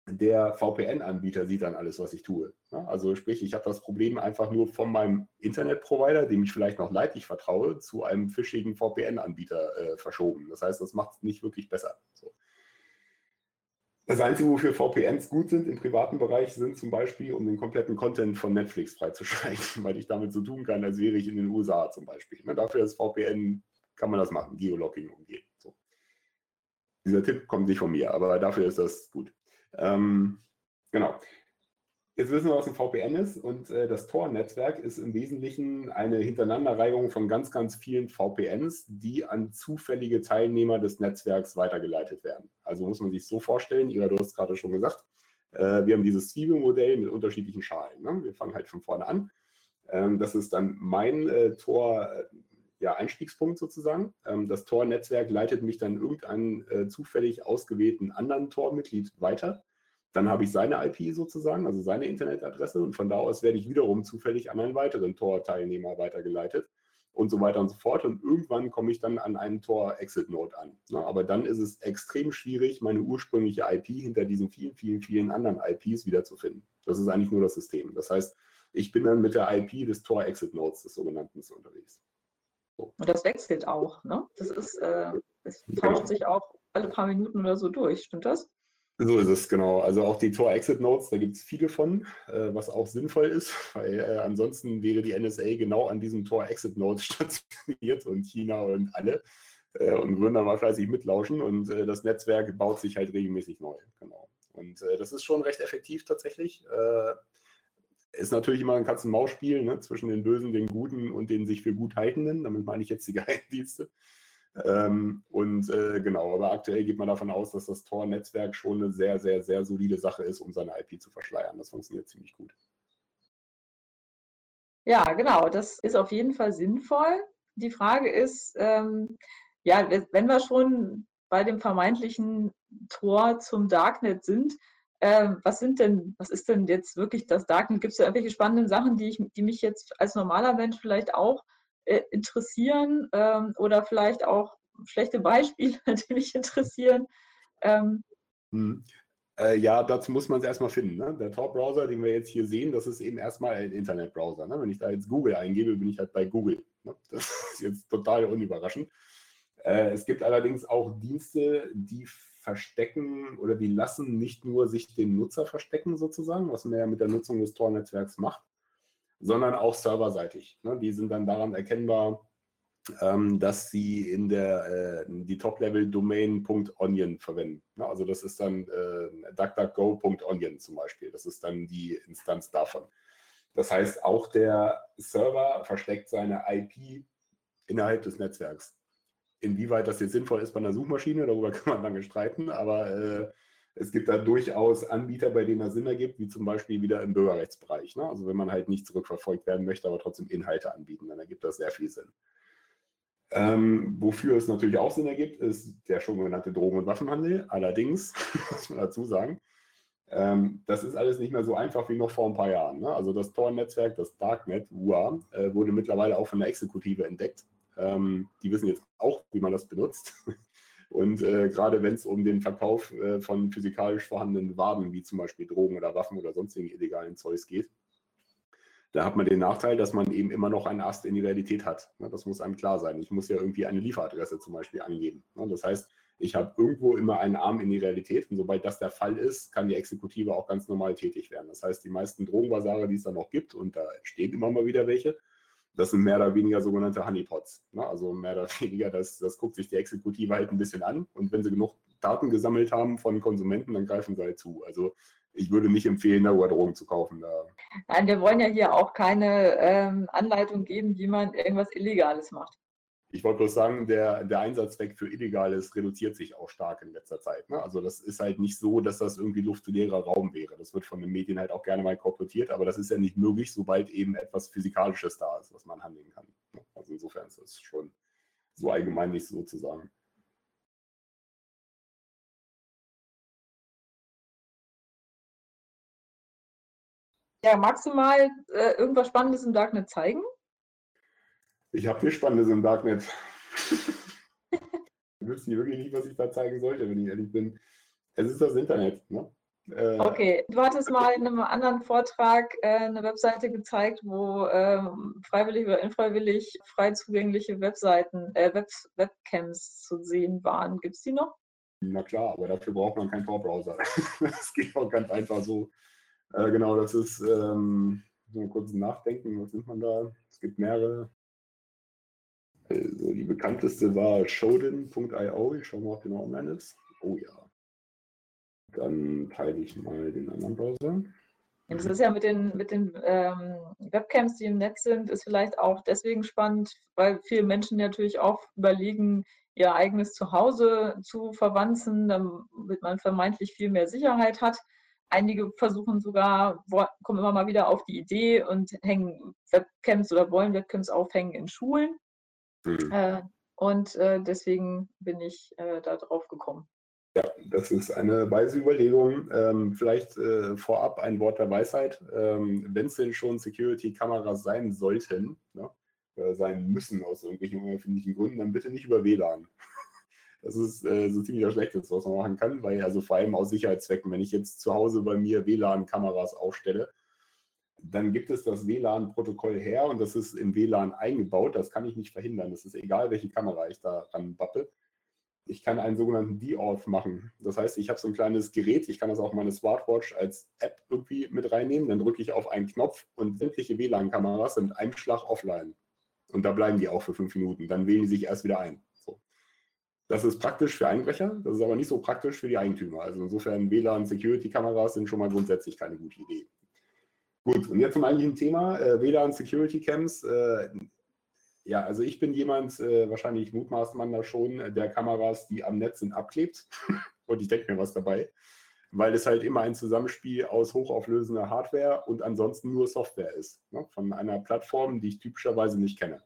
Speaker 3: der VPN-Anbieter sieht dann alles, was ich tue. Ja, also sprich, ich habe das Problem einfach nur von meinem Internetprovider, dem ich vielleicht noch leidlich vertraue, zu einem fischigen VPN-Anbieter äh, verschoben. Das heißt, das macht es nicht wirklich besser. So. Das Einzige, wofür VPNs gut sind im privaten Bereich, sind zum Beispiel, um den kompletten Content von Netflix freizuschalten, weil ich damit so tun kann, als wäre ich in den USA zum Beispiel. Ne, dafür ist VPN, kann man das machen, Geologging umgehen. So. Dieser Tipp kommt nicht von mir, aber dafür ist das gut. Ähm, genau. Jetzt wissen wir, was ein VPN ist und äh, das Tor-Netzwerk ist im Wesentlichen eine Hintereinanderreihung von ganz, ganz vielen VPNs, die an zufällige Teilnehmer des Netzwerks weitergeleitet werden. Also muss man sich so vorstellen, Ira, du hast gerade schon gesagt, äh, wir haben dieses Zwiebelmodell mit unterschiedlichen Schalen. Ne? Wir fangen halt von vorne an. Ähm, das ist dann mein äh, Tor, äh, ja, Einstiegspunkt sozusagen. Ähm, das Tor-Netzwerk leitet mich dann irgendeinen äh, zufällig ausgewählten anderen Tor-Mitglied weiter. Dann habe ich seine IP sozusagen, also seine Internetadresse und von da aus werde ich wiederum zufällig an einen weiteren Tor-Teilnehmer weitergeleitet und so weiter und so fort. Und irgendwann komme ich dann an einen Tor-Exit-Node an. Na, aber dann ist es extrem schwierig, meine ursprüngliche IP hinter diesen vielen, vielen, vielen anderen IPs wiederzufinden. Das ist eigentlich nur das System. Das heißt, ich bin dann mit der IP des Tor-Exit-Nodes des sogenannten unterwegs.
Speaker 2: So. Und das wechselt auch, ne? Das ist, äh, es tauscht genau. sich auch alle paar Minuten oder so durch, stimmt das?
Speaker 3: So ist es, genau. Also auch die Tor-Exit-Nodes, da gibt es viele von, äh, was auch sinnvoll ist, weil äh, ansonsten wäre die NSA genau an diesem Tor-Exit-Node stationiert und China und alle äh, und würden da mal fleißig mitlauschen und äh, das Netzwerk baut sich halt regelmäßig neu. Genau. Und äh, das ist schon recht effektiv tatsächlich. Äh, ist natürlich immer ein Katz-und-Maus-Spiel ne, zwischen den Bösen, den Guten und den sich für gut haltenden. Damit meine ich jetzt die Geheimdienste. Ähm, und äh, genau, aber aktuell geht man davon aus, dass das Tor-Netzwerk schon eine sehr, sehr, sehr solide Sache ist, um seine IP zu verschleiern. Das funktioniert ziemlich gut.
Speaker 2: Ja, genau, das ist auf jeden Fall sinnvoll. Die Frage ist, ähm, ja, wenn wir schon bei dem vermeintlichen Tor zum Darknet sind, äh, was sind denn, was ist denn jetzt wirklich das Darknet? Gibt es da irgendwelche spannenden Sachen, die, ich, die mich jetzt als normaler Mensch vielleicht auch äh, interessieren ähm, oder vielleicht auch schlechte Beispiele, die mich interessieren? Ähm,
Speaker 3: hm. Äh, ja, dazu muss man es erstmal finden. Ne? Der Tor-Browser, den wir jetzt hier sehen, das ist eben erstmal ein Internetbrowser. Ne? Wenn ich da jetzt Google eingebe, bin ich halt bei Google. Ne? Das ist jetzt total unüberraschend. Äh, es gibt allerdings auch Dienste, die verstecken oder die lassen nicht nur sich den Nutzer verstecken sozusagen, was man ja mit der Nutzung des Tor-Netzwerks macht, sondern auch serverseitig. Ne? Die sind dann daran erkennbar, ähm, dass sie in der äh, die Top-Level-Domain .onion verwenden. Ne? Also das ist dann äh, duckduckgo.onion zum Beispiel. Das ist dann die Instanz davon. Das heißt, auch der Server versteckt seine IP innerhalb des Netzwerks. Inwieweit das jetzt sinnvoll ist bei einer Suchmaschine, darüber kann man lange streiten, aber äh, es gibt da durchaus Anbieter, bei denen das Sinn ergibt, wie zum Beispiel wieder im Bürgerrechtsbereich. Ne? Also wenn man halt nicht zurückverfolgt werden möchte, aber trotzdem Inhalte anbieten, dann ergibt das sehr viel Sinn. Ähm, wofür es natürlich auch Sinn ergibt, ist der schon genannte Drogen- und Waffenhandel. Allerdings, muss man dazu sagen, ähm, das ist alles nicht mehr so einfach wie noch vor ein paar Jahren. Ne? Also das Tor-Netzwerk, das Darknet, UA, äh, wurde mittlerweile auch von der Exekutive entdeckt. Ähm, die wissen jetzt auch, wie man das benutzt. Und äh, gerade wenn es um den Verkauf äh, von physikalisch vorhandenen Waren, wie zum Beispiel Drogen oder Waffen oder sonstigen illegalen Zeugs geht, da hat man den Nachteil, dass man eben immer noch einen Ast in die Realität hat. Ne, das muss einem klar sein. Ich muss ja irgendwie eine Lieferadresse zum Beispiel angeben. Ne, das heißt, ich habe irgendwo immer einen Arm in die Realität und sobald das der Fall ist, kann die Exekutive auch ganz normal tätig werden. Das heißt, die meisten Drogenbasare, die es dann noch gibt, und da entstehen immer mal wieder welche, das sind mehr oder weniger sogenannte Honeypots. Ne? Also mehr oder weniger, das, das guckt sich die Exekutive halt ein bisschen an und wenn sie genug Daten gesammelt haben von Konsumenten, dann greifen sie halt zu. Also ich würde nicht empfehlen, darüber Drogen zu kaufen. Da.
Speaker 2: Nein, wir wollen ja hier auch keine ähm, Anleitung geben, wie man irgendwas Illegales macht.
Speaker 3: Ich wollte bloß sagen, der, der Einsatzzweck für Illegales reduziert sich auch stark in letzter Zeit. Ne? Also das ist halt nicht so, dass das irgendwie luftleerer Raum wäre. Das wird von den Medien halt auch gerne mal korportiert, aber das ist ja nicht möglich, sobald eben etwas Physikalisches da ist, was man handeln kann. Ne? Also insofern ist das schon so allgemein nicht so zu sagen.
Speaker 2: Ja, magst du mal äh, irgendwas Spannendes im Darknet zeigen?
Speaker 3: Ich habe nichts Spannendes im Darknet. ich wüsste wirklich nicht, was ich da zeigen sollte, wenn ich ehrlich bin. Es ist das Internet. Ne?
Speaker 2: Äh, okay, du hattest mal in einem anderen Vortrag äh, eine Webseite gezeigt, wo äh, freiwillig oder unfreiwillig frei zugängliche Webseiten, äh, Web, Webcams zu sehen waren. Gibt es die noch?
Speaker 3: Na klar, aber dafür braucht man keinen Tor-Browser. das geht auch ganz einfach so. Äh, genau, das ist ähm, so kurz nachdenken, was nimmt man da? Es gibt mehrere. Also die bekannteste war Shodan.io. Ich schaue mal, ob die noch online ist. Oh ja. Dann teile ich mal den anderen Browser.
Speaker 2: Das ist ja mit den, mit den ähm, Webcams, die im Netz sind, ist vielleicht auch deswegen spannend, weil viele Menschen natürlich auch überlegen, ihr eigenes Zuhause zu verwanzen, damit man vermeintlich viel mehr Sicherheit hat. Einige versuchen sogar, kommen immer mal wieder auf die Idee und hängen Webcams oder wollen Webcams aufhängen in Schulen. Mhm. Äh, und äh, deswegen bin ich äh, da drauf gekommen.
Speaker 3: Ja, das ist eine weise Überlegung. Ähm, vielleicht äh, vorab ein Wort der Weisheit. Ähm, Wenn es denn schon Security-Kameras sein sollten, ne, äh, sein müssen aus irgendwelchen unerfindlichen Gründen, dann bitte nicht über WLAN. Das ist äh, so ziemlich das Schlechteste, was man machen kann, weil also vor allem aus Sicherheitszwecken, wenn ich jetzt zu Hause bei mir WLAN-Kameras aufstelle, dann gibt es das WLAN-Protokoll her und das ist im WLAN eingebaut. Das kann ich nicht verhindern. Das ist egal, welche Kamera ich da ranbappe. Ich kann einen sogenannten D-Auth machen. Das heißt, ich habe so ein kleines Gerät, ich kann das auch meine Smartwatch als App irgendwie mit reinnehmen. Dann drücke ich auf einen Knopf und sämtliche WLAN-Kameras sind mit einem Schlag offline. Und da bleiben die auch für fünf Minuten. Dann wählen die sich erst wieder ein. So. Das ist praktisch für Einbrecher, das ist aber nicht so praktisch für die Eigentümer. Also insofern WLAN-Security-Kameras sind schon mal grundsätzlich keine gute Idee. Gut, und jetzt zum eigentlichen Thema, äh, WLAN-Security-Cams. Äh, ja, also ich bin jemand, äh, wahrscheinlich mutmaßt man da schon, äh, der Kameras, die am Netz sind, abklebt. und ich denke mir was dabei, weil es halt immer ein Zusammenspiel aus hochauflösender Hardware und ansonsten nur Software ist. Ne? Von einer Plattform, die ich typischerweise nicht kenne.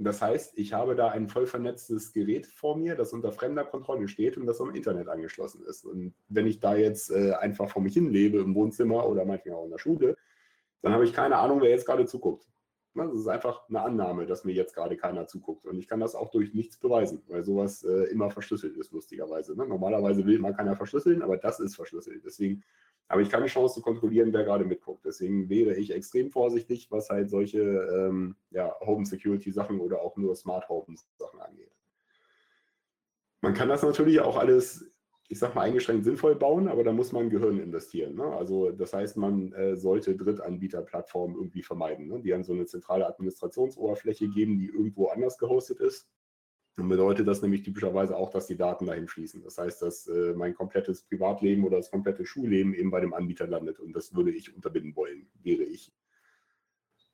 Speaker 3: Und das heißt, ich habe da ein voll vernetztes Gerät vor mir, das unter fremder Kontrolle steht und das am Internet angeschlossen ist. Und wenn ich da jetzt äh, einfach vor mich hin lebe im Wohnzimmer oder manchmal auch in der Schule, dann habe ich keine Ahnung, wer jetzt gerade zuguckt. Ne, das ist einfach eine Annahme, dass mir jetzt gerade keiner zuguckt. Und ich kann das auch durch nichts beweisen, weil sowas äh, immer verschlüsselt ist, lustigerweise. Ne? Normalerweise will man keiner verschlüsseln, aber das ist verschlüsselt. Deswegen habe ich keine Chance zu kontrollieren, wer gerade mitguckt. Deswegen wäre ich extrem vorsichtig, was halt solche ähm, ja, Home Security Sachen oder auch nur Smart Home Sachen angeht. Man kann das natürlich auch alles ich sag mal, eingeschränkt sinnvoll bauen, aber da muss man Gehirn investieren. Ne? Also das heißt, man äh, sollte Drittanbieterplattformen irgendwie vermeiden, ne? die dann so eine zentrale Administrationsoberfläche geben, die irgendwo anders gehostet ist. Dann bedeutet das nämlich typischerweise auch, dass die Daten dahin fließen. Das heißt, dass äh, mein komplettes Privatleben oder das komplette Schulleben eben bei dem Anbieter landet. Und das würde ich unterbinden wollen, wäre ich.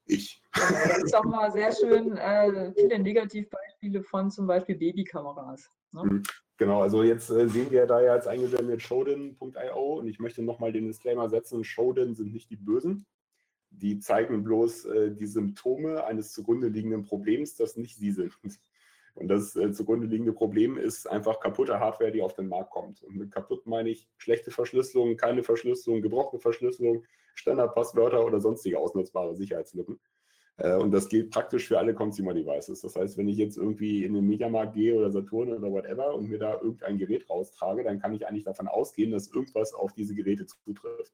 Speaker 3: Ich.
Speaker 2: Das ist auch mal sehr schön, äh, viele Negativbeispiele von zum Beispiel Babykameras. Ne? Mhm.
Speaker 3: Genau, also jetzt äh, sehen wir da ja jetzt eingeblendet Shodan.io und ich möchte nochmal den Disclaimer setzen, Shodan sind nicht die Bösen. Die zeigen bloß äh, die Symptome eines zugrunde liegenden Problems, das nicht sie sind. Und das äh, zugrunde liegende Problem ist einfach kaputte Hardware, die auf den Markt kommt. Und mit kaputt meine ich schlechte Verschlüsselung, keine Verschlüsselung, gebrochene Verschlüsselung, Standardpasswörter oder sonstige ausnutzbare Sicherheitslücken. Äh, und das gilt praktisch für alle Consumer Devices. Das heißt, wenn ich jetzt irgendwie in den Mediamarkt gehe oder Saturn oder whatever und mir da irgendein Gerät raustrage, dann kann ich eigentlich davon ausgehen, dass irgendwas auf diese Geräte zutrifft.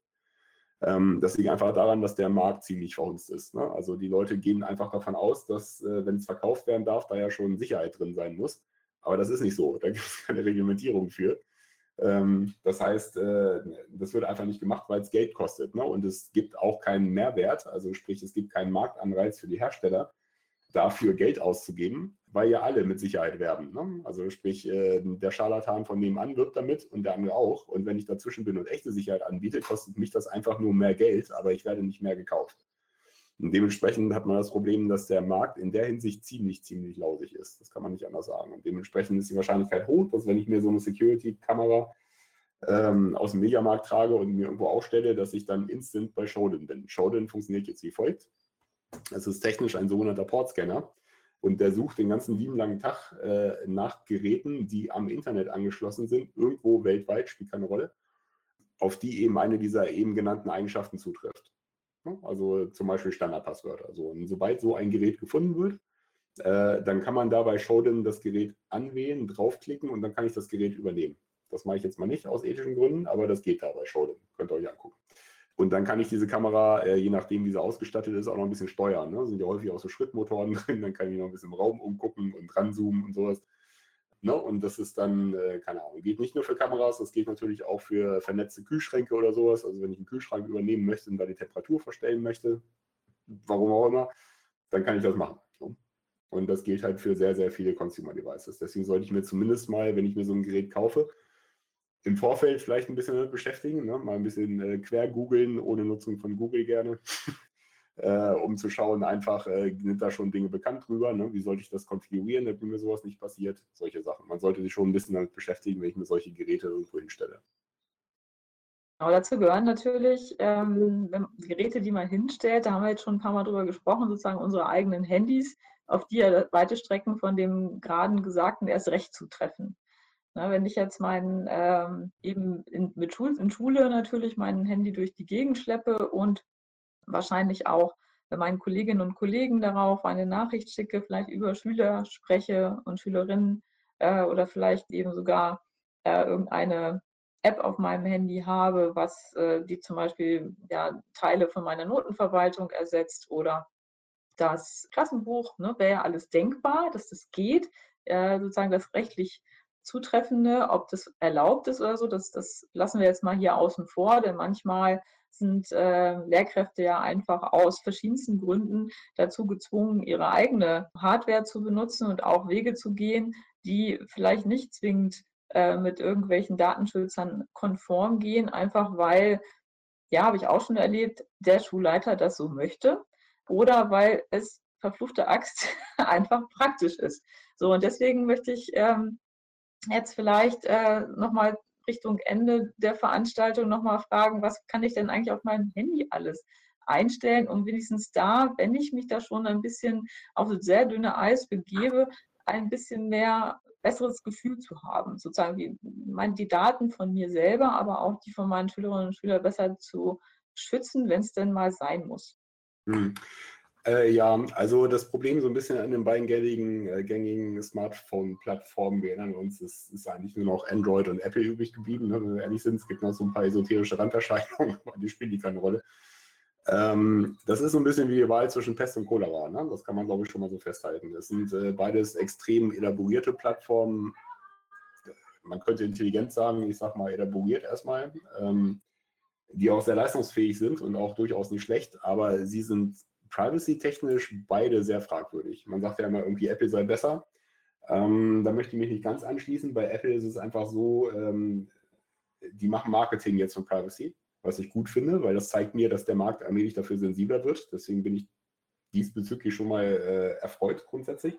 Speaker 3: Ähm, das liegt einfach daran, dass der Markt ziemlich verhunzt ist. Ne? Also die Leute gehen einfach davon aus, dass, äh, wenn es verkauft werden darf, da ja schon Sicherheit drin sein muss. Aber das ist nicht so. Da gibt es keine Reglementierung für. Ähm, das heißt, äh, das wird einfach nicht gemacht, weil es Geld kostet. Ne? Und es gibt auch keinen Mehrwert, also sprich, es gibt keinen Marktanreiz für die Hersteller, dafür Geld auszugeben, weil ja alle mit Sicherheit werben. Ne? Also sprich, äh, der Scharlatan von nebenan wirbt damit und der andere auch. Und wenn ich dazwischen bin und echte Sicherheit anbiete, kostet mich das einfach nur mehr Geld, aber ich werde nicht mehr gekauft. Und dementsprechend hat man das Problem, dass der Markt in der Hinsicht ziemlich, ziemlich lausig ist. Das kann man nicht anders sagen. Und dementsprechend ist die Wahrscheinlichkeit hoch, dass wenn ich mir so eine Security-Kamera ähm, aus dem Mediamarkt trage und mir irgendwo aufstelle, dass ich dann instant bei Shodan bin. Shodan funktioniert jetzt wie folgt. Es ist technisch ein sogenannter Portscanner. Und der sucht den ganzen lieben langen Tag äh, nach Geräten, die am Internet angeschlossen sind, irgendwo weltweit, spielt keine Rolle, auf die eben eine dieser eben genannten Eigenschaften zutrifft. Also zum Beispiel Standardpasswörter. So, und sobald so ein Gerät gefunden wird, äh, dann kann man da bei Showden das Gerät anwählen, draufklicken und dann kann ich das Gerät übernehmen. Das mache ich jetzt mal nicht aus ethischen Gründen, aber das geht da bei Showden. Könnt ihr euch angucken. Und dann kann ich diese Kamera, äh, je nachdem, wie sie ausgestattet ist, auch noch ein bisschen steuern. Ne? Sind ja häufig auch so Schrittmotoren drin, dann kann ich noch ein bisschen im Raum umgucken und ranzoomen und sowas. Ne? Und das ist dann, äh, keine Ahnung, geht nicht nur für Kameras, das geht natürlich auch für vernetzte Kühlschränke oder sowas. Also wenn ich einen Kühlschrank übernehmen möchte und da die Temperatur verstellen möchte, warum auch immer, dann kann ich das machen. Ne? Und das gilt halt für sehr, sehr viele Consumer Devices. Deswegen sollte ich mir zumindest mal, wenn ich mir so ein Gerät kaufe, im Vorfeld vielleicht ein bisschen damit beschäftigen, ne? mal ein bisschen äh, quer googeln, ohne Nutzung von Google gerne, äh, um zu schauen, einfach äh, sind da schon Dinge bekannt drüber, ne? wie sollte ich das konfigurieren, damit mir sowas nicht passiert, solche Sachen. Man sollte sich schon ein bisschen damit beschäftigen, wenn ich mir solche Geräte irgendwo hinstelle.
Speaker 2: Aber dazu gehören natürlich ähm, Geräte, die man hinstellt, da haben wir jetzt schon ein paar Mal drüber gesprochen, sozusagen unsere eigenen Handys, auf die ja weite Strecken von dem gerade Gesagten erst recht zutreffen. Na, wenn ich jetzt mein, ähm, eben in, mit Schul in Schule natürlich mein Handy durch die Gegend schleppe und wahrscheinlich auch meinen Kolleginnen und Kollegen darauf eine Nachricht schicke, vielleicht über Schüler spreche und Schülerinnen äh, oder vielleicht eben sogar äh, irgendeine App auf meinem Handy habe, was äh, die zum Beispiel ja, Teile von meiner Notenverwaltung ersetzt oder das Klassenbuch, ne, wäre ja alles denkbar, dass das geht, äh, sozusagen das rechtlich Zutreffende, ob das erlaubt ist oder so, das, das lassen wir jetzt mal hier außen vor, denn manchmal sind äh, Lehrkräfte ja einfach aus verschiedensten Gründen dazu gezwungen, ihre eigene Hardware zu benutzen und auch Wege zu gehen, die vielleicht nicht zwingend äh, mit irgendwelchen Datenschützern konform gehen, einfach weil, ja, habe ich auch schon erlebt, der Schulleiter das so möchte oder weil es verfluchte Axt einfach praktisch ist. So, und deswegen möchte ich ähm, jetzt vielleicht äh, nochmal Richtung Ende der Veranstaltung nochmal fragen, was kann ich denn eigentlich auf meinem Handy alles einstellen, um wenigstens da, wenn ich mich da schon ein bisschen auf sehr dünne Eis begebe, ein bisschen mehr besseres Gefühl zu haben, sozusagen die, die Daten von mir selber, aber auch die von meinen Schülerinnen und Schülern besser zu schützen, wenn es denn mal sein muss.
Speaker 3: Äh, ja, also das Problem so ein bisschen an den beiden gängigen, äh, gängigen Smartphone-Plattformen, wir erinnern uns, es ist eigentlich nur noch Android und Apple übrig geblieben, ne, wenn wir ehrlich sind. Es gibt noch so ein paar esoterische Randerscheinungen, aber die spielen die keine Rolle. Ähm, das ist so ein bisschen wie die Wahl zwischen Pest und Cholera. Ne? Das kann man, glaube ich, schon mal so festhalten. Es sind äh, beides extrem elaborierte Plattformen. Man könnte intelligent sagen, ich sage mal elaboriert erstmal, ähm, die auch sehr leistungsfähig sind und auch durchaus nicht schlecht, aber sie sind privacy-technisch beide sehr fragwürdig. Man sagt ja immer irgendwie, Apple sei besser. Ähm, da möchte ich mich nicht ganz anschließen. Bei Apple ist es einfach so, ähm, die machen Marketing jetzt von Privacy, was ich gut finde, weil das zeigt mir, dass der Markt allmählich dafür sensibler wird. Deswegen bin ich diesbezüglich schon mal äh, erfreut grundsätzlich.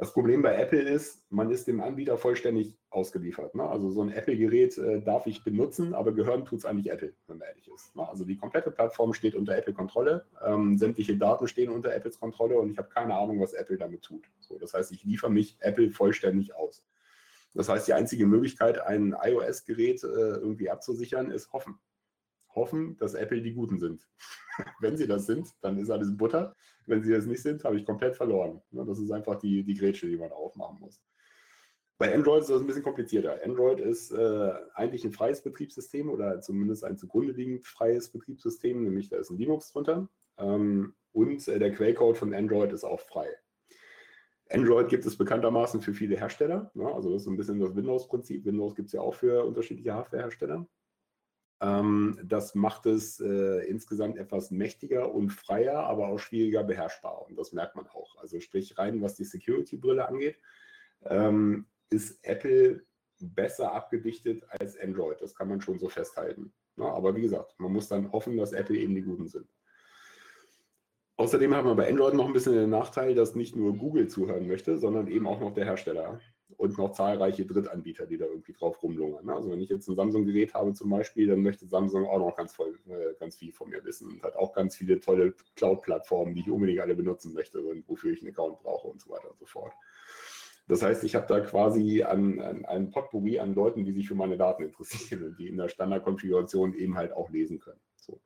Speaker 3: Das Problem bei Apple ist, man ist dem Anbieter vollständig ausgeliefert. Ne? Also so ein Apple-Gerät äh, darf ich benutzen, aber gehören tut es eigentlich Apple, wenn man ehrlich ist. Ne? Also die komplette Plattform steht unter Apple-Kontrolle, ähm, sämtliche Daten stehen unter Apples Kontrolle und ich habe keine Ahnung, was Apple damit tut. So, das heißt, ich liefere mich Apple vollständig aus. Das heißt, die einzige Möglichkeit, ein iOS-Gerät äh, irgendwie abzusichern, ist hoffen hoffen, dass Apple die Guten sind. Wenn sie das sind, dann ist alles Butter. Wenn sie das nicht sind, habe ich komplett verloren. Das ist einfach die, die Grätsche, die man aufmachen muss. Bei Android ist das ein bisschen komplizierter. Android ist äh, eigentlich ein freies Betriebssystem oder zumindest ein zugrunde liegend freies Betriebssystem, nämlich da ist ein Linux drunter. Ähm, und äh, der Quellcode von Android ist auch frei. Android gibt es bekanntermaßen für viele Hersteller. Ne? Also das ist ein bisschen das Windows-Prinzip. Windows gibt es ja auch für unterschiedliche Hardwarehersteller. Ähm, das macht es äh, insgesamt etwas mächtiger und freier, aber auch schwieriger beherrschbar. Und das merkt man auch. Also sprich rein, was die Security-Brille angeht, ähm, ist Apple besser abgedichtet als Android. Das kann man schon so festhalten. Na, aber wie gesagt, man muss dann hoffen, dass Apple eben die Guten sind. Außerdem hat man bei Android noch ein bisschen den Nachteil, dass nicht nur Google zuhören möchte, sondern eben auch noch der Hersteller und noch zahlreiche Drittanbieter, die da irgendwie drauf rumlungern. Ne? Also wenn ich jetzt ein Samsung-Gerät habe zum Beispiel, dann möchte Samsung auch noch ganz, voll, äh, ganz viel von mir wissen und hat auch ganz viele tolle Cloud-Plattformen, die ich unbedingt alle benutzen möchte und wofür ich einen Account brauche und so weiter und so fort. Das heißt, ich habe da quasi an, einen Potpourri an Leuten, die sich für meine Daten interessieren und die in der Standardkonfiguration eben halt auch lesen können. So.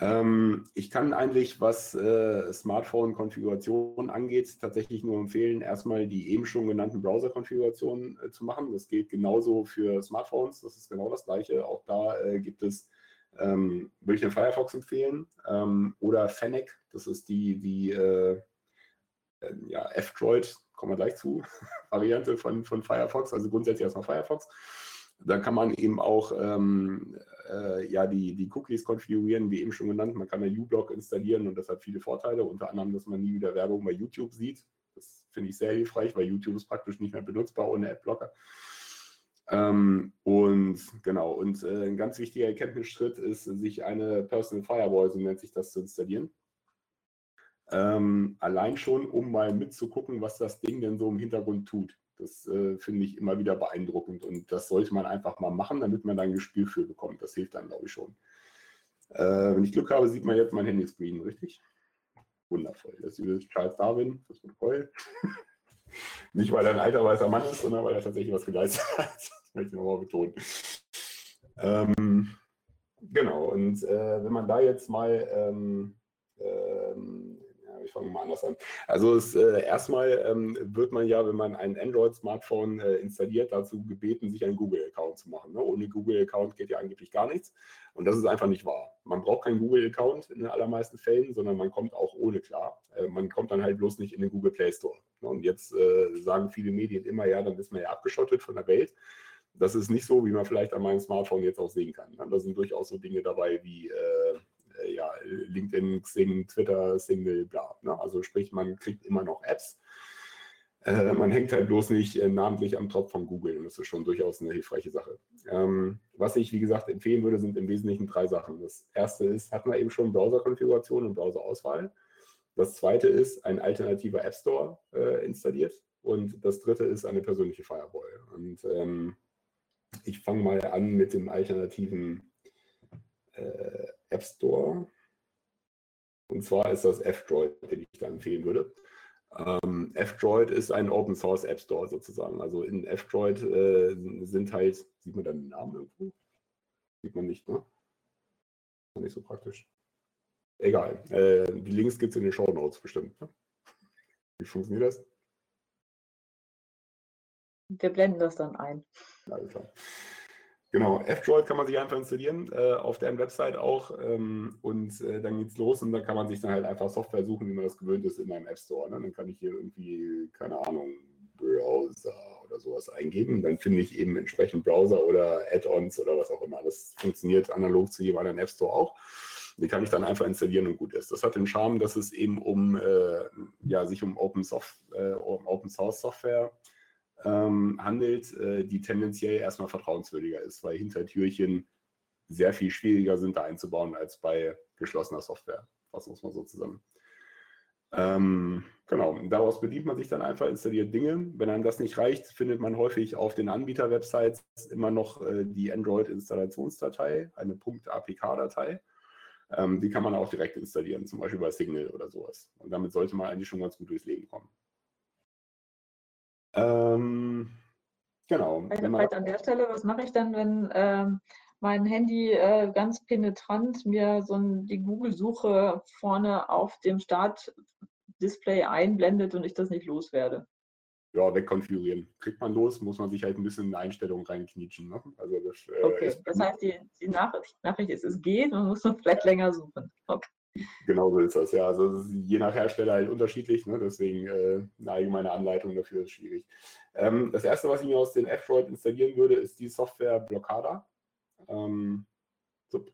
Speaker 3: Ähm, ich kann eigentlich, was äh, Smartphone-Konfiguration angeht, tatsächlich nur empfehlen, erstmal die eben schon genannten Browser-Konfigurationen äh, zu machen. Das geht genauso für Smartphones, das ist genau das gleiche. Auch da äh, gibt es, ähm, würde ich den Firefox empfehlen, ähm, oder Fennec, das ist die, die äh, äh, ja, F-Droid, kommen wir gleich zu, Variante von, von Firefox, also grundsätzlich erstmal Firefox. Da kann man eben auch ähm, äh, ja, die, die Cookies konfigurieren, wie eben schon genannt. Man kann eine uBlock installieren und das hat viele Vorteile, unter anderem, dass man nie wieder Werbung bei YouTube sieht. Das finde ich sehr hilfreich, weil YouTube ist praktisch nicht mehr benutzbar ohne Adblocker. Ähm, und genau, und äh, ein ganz wichtiger Erkenntnisschritt ist, sich eine Personal Firewall, so nennt sich das, zu installieren. Ähm, allein schon, um mal mitzugucken, was das Ding denn so im Hintergrund tut. Das äh, finde ich immer wieder beeindruckend und das sollte man einfach mal machen, damit man da ein Gespür für bekommt. Das hilft dann, glaube ich, schon. Äh, wenn ich Glück habe, sieht man jetzt mein Handyscreen, richtig? Wundervoll. Das ist Charles Darwin, das Protokoll. Nicht, weil er ein alter weißer Mann ist, sondern weil er tatsächlich was geleistet hat. Das möchte ich nochmal betonen. Ähm, genau, und äh, wenn man da jetzt mal ähm, ähm, ich fange mal anders an. Also es, äh, erstmal ähm, wird man ja, wenn man ein Android-Smartphone äh, installiert, dazu gebeten, sich einen Google-Account zu machen. Ne? Ohne Google-Account geht ja angeblich gar nichts. Und das ist einfach nicht wahr. Man braucht keinen Google-Account in den allermeisten Fällen, sondern man kommt auch ohne klar. Äh, man kommt dann halt bloß nicht in den Google Play Store. Ne? Und jetzt äh, sagen viele Medien immer, ja, dann ist man ja abgeschottet von der Welt. Das ist nicht so, wie man vielleicht an meinem Smartphone jetzt auch sehen kann. Ne? Da sind durchaus so Dinge dabei wie äh, äh, ja, LinkedIn, Xing, Twitter, Single, bla. Ne? Also sprich, man kriegt immer noch Apps. Äh, man hängt halt bloß nicht äh, namentlich am Tropf von Google und das ist schon durchaus eine hilfreiche Sache. Ähm, was ich, wie gesagt, empfehlen würde, sind im Wesentlichen drei Sachen. Das erste ist, hat man eben schon Browser-Konfiguration und Browser-Auswahl. Das zweite ist, ein alternativer App Store äh, installiert. Und das dritte ist eine persönliche Firewall. Und ähm, ich fange mal an mit dem alternativen äh, App Store. Und zwar ist das F-Droid, den ich da empfehlen würde. Ähm, F-Droid ist ein Open Source App Store sozusagen. Also in F-Droid äh, sind halt, sieht man da den Namen irgendwo? Sieht man nicht, ne? Nicht so praktisch. Egal. Äh, die Links gibt es in den Show Notes bestimmt. Ne? Wie funktioniert das?
Speaker 2: Wir blenden das dann ein.
Speaker 3: Alles klar. Genau, F-Droid kann man sich einfach installieren, äh, auf deren Website auch. Ähm, und äh, dann geht's los und dann kann man sich dann halt einfach Software suchen, wie man das gewöhnt ist in meinem App Store. Ne? Dann kann ich hier irgendwie, keine Ahnung, Browser oder sowas eingeben. Dann finde ich eben entsprechend Browser oder Add-ons oder was auch immer. Das funktioniert analog zu jedem anderen App Store auch. Die kann ich dann einfach installieren und gut ist. Das hat den Charme, dass es eben um äh, ja, sich um Open, Soft, äh, um Open Source Software ähm, handelt, äh, die tendenziell erstmal vertrauenswürdiger ist, weil Hintertürchen sehr viel schwieriger sind da einzubauen als bei geschlossener Software. Fassen wir es mal so zusammen. Ähm, genau, daraus bedient man sich dann einfach, installiert Dinge. Wenn einem das nicht reicht, findet man häufig auf den Anbieter-Websites immer noch äh, die Android-Installationsdatei, eine .apk-Datei. Ähm, die kann man auch direkt installieren, zum Beispiel bei Signal oder sowas. Und damit sollte man eigentlich schon ganz gut durchs Leben kommen.
Speaker 2: Ähm, genau. Vielleicht an der Stelle, was mache ich dann, wenn ähm, mein Handy äh, ganz penetrant mir so ein, die Google-Suche vorne auf dem Startdisplay einblendet und ich das nicht loswerde?
Speaker 3: Ja, wegkonfigurieren. Kriegt man los, muss man sich halt ein bisschen in Einstellungen reinknietschen. Ne?
Speaker 2: Also das, äh, okay, das heißt, die, die Nachricht, Nachricht, ist, es geht, man muss noch vielleicht länger suchen. Okay.
Speaker 3: Genau so ist das, ja. Also je nach Hersteller halt unterschiedlich, ne? deswegen äh, eine allgemeine Anleitung dafür ist schwierig. Ähm, das erste, was ich mir aus den F-Droid installieren würde, ist die Software Blockada. Ähm, so,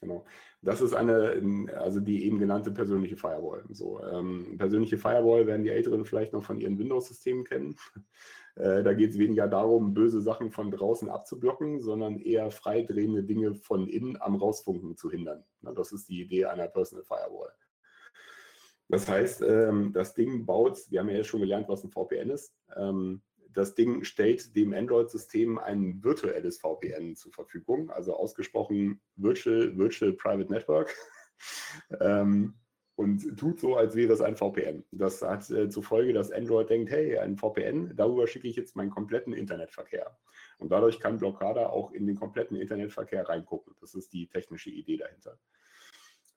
Speaker 3: genau. Das ist eine, also die eben genannte persönliche Firewall. So, ähm, persönliche Firewall werden die Älteren vielleicht noch von ihren Windows-Systemen kennen. Äh, da geht es weniger darum, böse Sachen von draußen abzublocken, sondern eher freidrehende Dinge von innen am Rausfunken zu hindern. Na, das ist die Idee einer Personal Firewall. Das heißt, ähm, das Ding baut, wir haben ja jetzt schon gelernt, was ein VPN ist. Ähm, das Ding stellt dem Android-System ein virtuelles VPN zur Verfügung, also ausgesprochen Virtual, Virtual Private Network. ähm, und tut so, als wäre es ein VPN. Das hat äh, zur Folge, dass Android denkt, hey, ein VPN, darüber schicke ich jetzt meinen kompletten Internetverkehr. Und dadurch kann Blockada auch in den kompletten Internetverkehr reingucken. Das ist die technische Idee dahinter.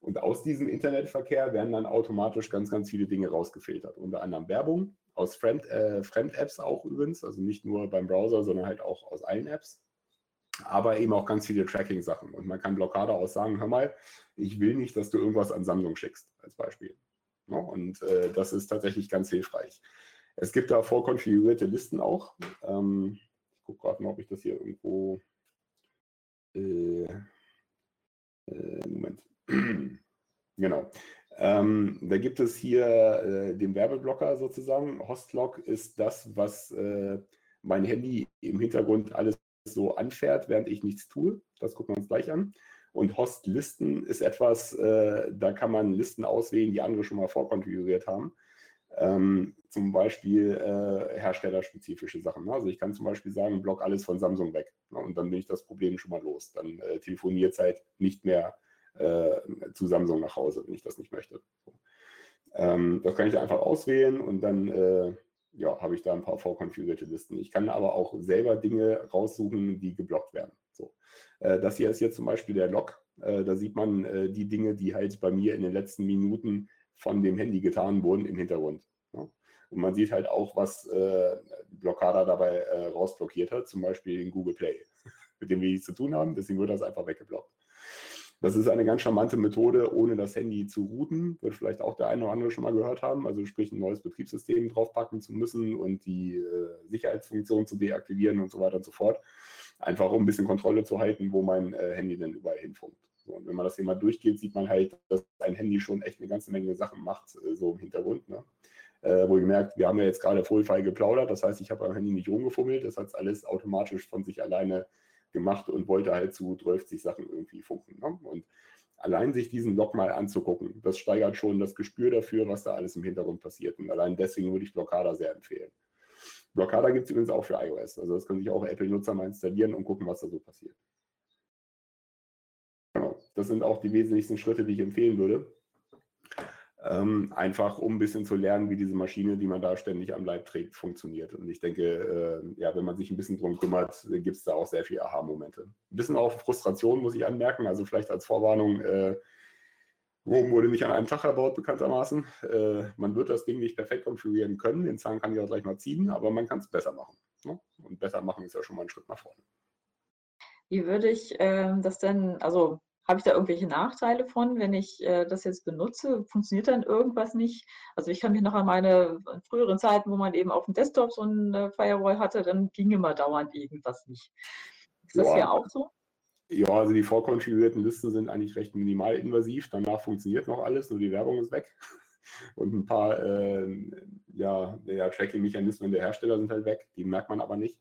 Speaker 3: Und aus diesem Internetverkehr werden dann automatisch ganz, ganz viele Dinge rausgefiltert. Unter anderem Werbung, aus Fremd, äh, Fremd-Apps auch übrigens, also nicht nur beim Browser, sondern halt auch aus allen Apps. Aber eben auch ganz viele Tracking-Sachen. Und man kann Blockade auch sagen, hör mal, ich will nicht, dass du irgendwas an Samsung schickst, als Beispiel. Ja, und äh, das ist tatsächlich ganz hilfreich. Es gibt da vorkonfigurierte Listen auch. Ähm, ich gucke gerade mal, ob ich das hier irgendwo. Äh, äh, Moment. genau. Ähm, da gibt es hier den Werbeblocker sozusagen. Hostlog ist das, was mein Handy im Hintergrund alles so anfährt, während ich nichts tue. Das gucken wir uns gleich an. Und Hostlisten ist etwas, äh, da kann man Listen auswählen, die andere schon mal vorkonfiguriert haben. Ähm, zum Beispiel äh, herstellerspezifische Sachen. Ne? Also ich kann zum Beispiel sagen, block alles von Samsung weg. Ne? Und dann bin ich das Problem schon mal los. Dann äh, telefoniert halt nicht mehr äh, zu Samsung nach Hause, wenn ich das nicht möchte. So. Ähm, das kann ich einfach auswählen und dann äh, ja, habe ich da ein paar vorkonfigurierte Listen. Ich kann aber auch selber Dinge raussuchen, die geblockt werden. So. Äh, das hier ist jetzt zum Beispiel der Log. Äh, da sieht man äh, die Dinge, die halt bei mir in den letzten Minuten von dem Handy getan wurden im Hintergrund. Und man sieht halt auch, was Blockada dabei rausblockiert hat, zum Beispiel in Google Play, mit dem wir nichts zu tun haben. Deswegen wird das einfach weggeblockt. Das ist eine ganz charmante Methode, ohne das Handy zu routen. Wird vielleicht auch der eine oder andere schon mal gehört haben. Also sprich ein neues Betriebssystem draufpacken zu müssen und die äh, Sicherheitsfunktion zu deaktivieren und so weiter und so fort. Einfach um ein bisschen Kontrolle zu halten, wo mein äh, Handy denn überall hinfunkt. So, und wenn man das hier mal durchgeht, sieht man halt, dass ein Handy schon echt eine ganze Menge Sachen macht, äh, so im Hintergrund. Ne? Äh, wo ihr merkt, wir haben ja jetzt gerade vollfrei geplaudert, das heißt, ich habe am Handy nicht rumgefummelt, das hat alles automatisch von sich alleine gemacht und wollte halt zu 12 Sachen irgendwie funken. Ne? Und allein sich diesen Log mal anzugucken, das steigert schon das Gespür dafür, was da alles im Hintergrund passiert. Und allein deswegen würde ich Blockada sehr empfehlen. Blockada gibt es übrigens auch für iOS. Also das können sich auch Apple-Nutzer mal installieren und gucken, was da so passiert. Genau. Das sind auch die wesentlichsten Schritte, die ich empfehlen würde. Ähm, einfach um ein bisschen zu lernen, wie diese Maschine, die man da ständig am Leib trägt, funktioniert. Und ich denke, äh, ja, wenn man sich ein bisschen drum kümmert, gibt es da auch sehr viele Aha-Momente. Ein bisschen auch Frustration, muss ich anmerken. Also vielleicht als Vorwarnung, äh, Rom wurde nicht an einem Tag erbaut, bekanntermaßen. Äh, man wird das Ding nicht perfekt konfigurieren können. Den Zahn kann ich auch gleich mal ziehen, aber man kann es besser machen. Ne? Und besser machen ist ja schon mal ein Schritt nach vorne.
Speaker 2: Wie würde ich äh, das denn, also habe ich da irgendwelche Nachteile von, wenn ich äh, das jetzt benutze? Funktioniert dann irgendwas nicht? Also ich kann mich noch an meine früheren Zeiten, wo man eben auf dem Desktop so ein Firewall hatte, dann ging immer dauernd irgendwas nicht. Ist das ja. hier auch so?
Speaker 3: Ja, also die vorkonfigurierten Listen sind eigentlich recht minimalinvasiv. Danach funktioniert noch alles, nur die Werbung ist weg. Und ein paar äh, ja, ja, Tracking-Mechanismen der Hersteller sind halt weg. Die merkt man aber nicht.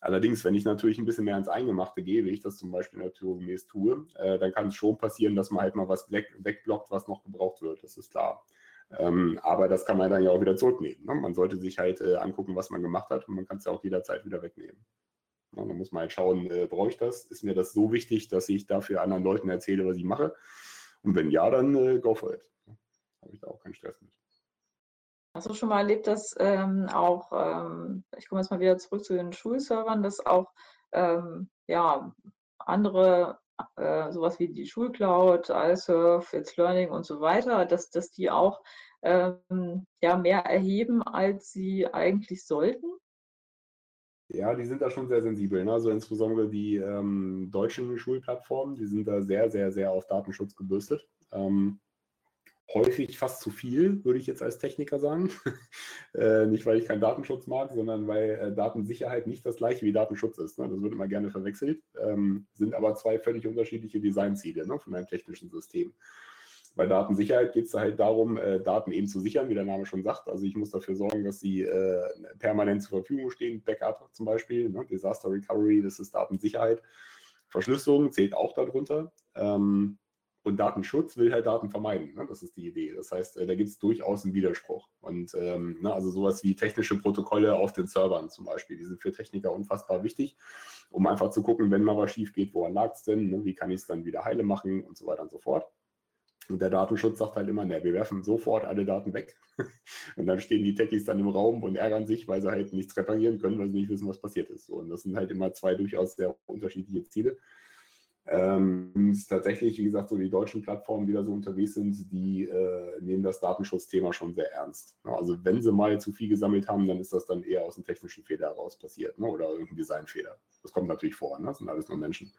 Speaker 3: Allerdings, wenn ich natürlich ein bisschen mehr ins Eingemachte gehe, wie ich das zum Beispiel naturgemäß tue, äh, dann kann es schon passieren, dass man halt mal was wegblockt, was noch gebraucht wird. Das ist klar. Ähm, aber das kann man dann ja auch wieder zurücknehmen. Ne? Man sollte sich halt äh, angucken, was man gemacht hat und man kann es ja auch jederzeit wieder wegnehmen. Ja, dann muss man halt schauen, äh, brauche ich das? Ist mir das so wichtig, dass ich dafür anderen Leuten erzähle, was ich mache? Und wenn ja, dann äh, go for it. Habe ich da auch keinen Stress mit.
Speaker 2: Hast du schon mal erlebt, dass ähm, auch, ähm, ich komme jetzt mal wieder zurück zu den Schulservern, dass auch ähm, ja, andere, äh, sowas wie die Schulcloud, iSurf, It's Learning und so weiter, dass, dass die auch ähm, ja, mehr erheben, als sie eigentlich sollten?
Speaker 3: Ja, die sind da schon sehr sensibel. Ne? Also insbesondere die ähm, deutschen Schulplattformen, die sind da sehr, sehr, sehr auf Datenschutz gebürstet. Ähm, häufig fast zu viel, würde ich jetzt als Techniker sagen. äh, nicht, weil ich keinen Datenschutz mag, sondern weil äh, Datensicherheit nicht das gleiche wie Datenschutz ist. Ne? Das wird immer gerne verwechselt, ähm, sind aber zwei völlig unterschiedliche Designziele ne, von einem technischen System. Bei Datensicherheit geht es halt darum, äh, Daten eben zu sichern, wie der Name schon sagt. Also ich muss dafür sorgen, dass sie äh, permanent zur Verfügung stehen. Backup zum Beispiel, ne? Disaster Recovery, das ist Datensicherheit. Verschlüsselung zählt auch darunter. Ähm, und Datenschutz will halt Daten vermeiden. Ne? Das ist die Idee. Das heißt, äh, da gibt es durchaus einen Widerspruch. Und ähm, ne, also sowas wie technische Protokolle auf den Servern zum Beispiel, die sind für Techniker unfassbar wichtig, um einfach zu gucken, wenn mal was schief geht, woran lag es denn, ne? wie kann ich es dann wieder heile machen und so weiter und so fort. Und der Datenschutz sagt halt immer, ne, wir werfen sofort alle Daten weg. und dann stehen die Techies dann im Raum und ärgern sich, weil sie halt nichts reparieren können, weil sie nicht wissen, was passiert ist. Und das sind halt immer zwei durchaus sehr unterschiedliche Ziele. Ähm, tatsächlich, wie gesagt, so die deutschen Plattformen, die da so unterwegs sind, die äh, nehmen das Datenschutzthema schon sehr ernst. Also wenn sie mal zu viel gesammelt haben, dann ist das dann eher aus einem technischen Fehler heraus passiert ne? oder irgendein Designfehler. Das kommt natürlich vor, ne? das sind alles nur Menschen.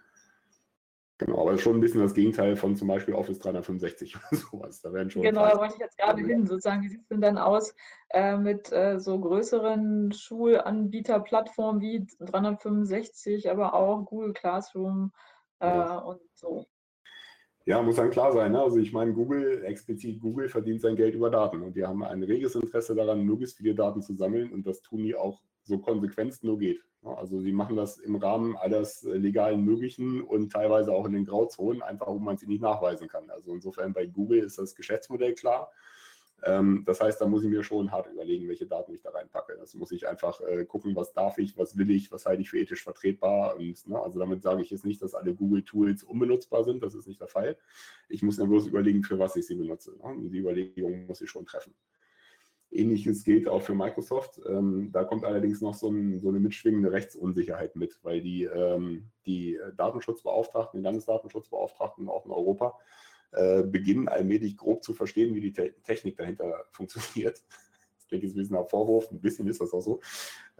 Speaker 3: Genau, aber schon ein bisschen das Gegenteil von zum Beispiel Office 365 oder sowas.
Speaker 2: Da werden schon genau, da wollte ich jetzt gerade hin, sozusagen, wie sieht es denn dann aus äh, mit äh, so größeren Schulanbieterplattformen wie 365, aber auch Google Classroom äh, ja. und so?
Speaker 3: Ja, muss dann klar sein. Ne? Also ich meine, Google, explizit Google verdient sein Geld über Daten und die haben ein reges Interesse daran, möglichst viele Daten zu sammeln und das tun die auch so konsequent es nur geht. Also sie machen das im Rahmen alles legalen Möglichen und teilweise auch in den Grauzonen, einfach wo man sie nicht nachweisen kann. Also insofern bei Google ist das Geschäftsmodell klar. Ähm, das heißt, da muss ich mir schon hart überlegen, welche Daten ich da reinpacke. Das muss ich einfach äh, gucken, was darf ich, was will ich, was halte ich für ethisch vertretbar. Und, ne, also damit sage ich jetzt nicht, dass alle Google-Tools unbenutzbar sind, das ist nicht der Fall. Ich muss mir bloß überlegen, für was ich sie benutze. Ne? Und die Überlegung muss ich schon treffen. Ähnliches gilt auch für Microsoft. Ähm, da kommt allerdings noch so, ein, so, eine mitschwingende Rechtsunsicherheit mit, weil die, ähm, die Datenschutzbeauftragten, die Landesdatenschutzbeauftragten auch in Europa, äh, beginnen allmählich grob zu verstehen, wie die Te Technik dahinter funktioniert. Das klingt jetzt ein bisschen ein Vorwurf, ein bisschen ist das auch so.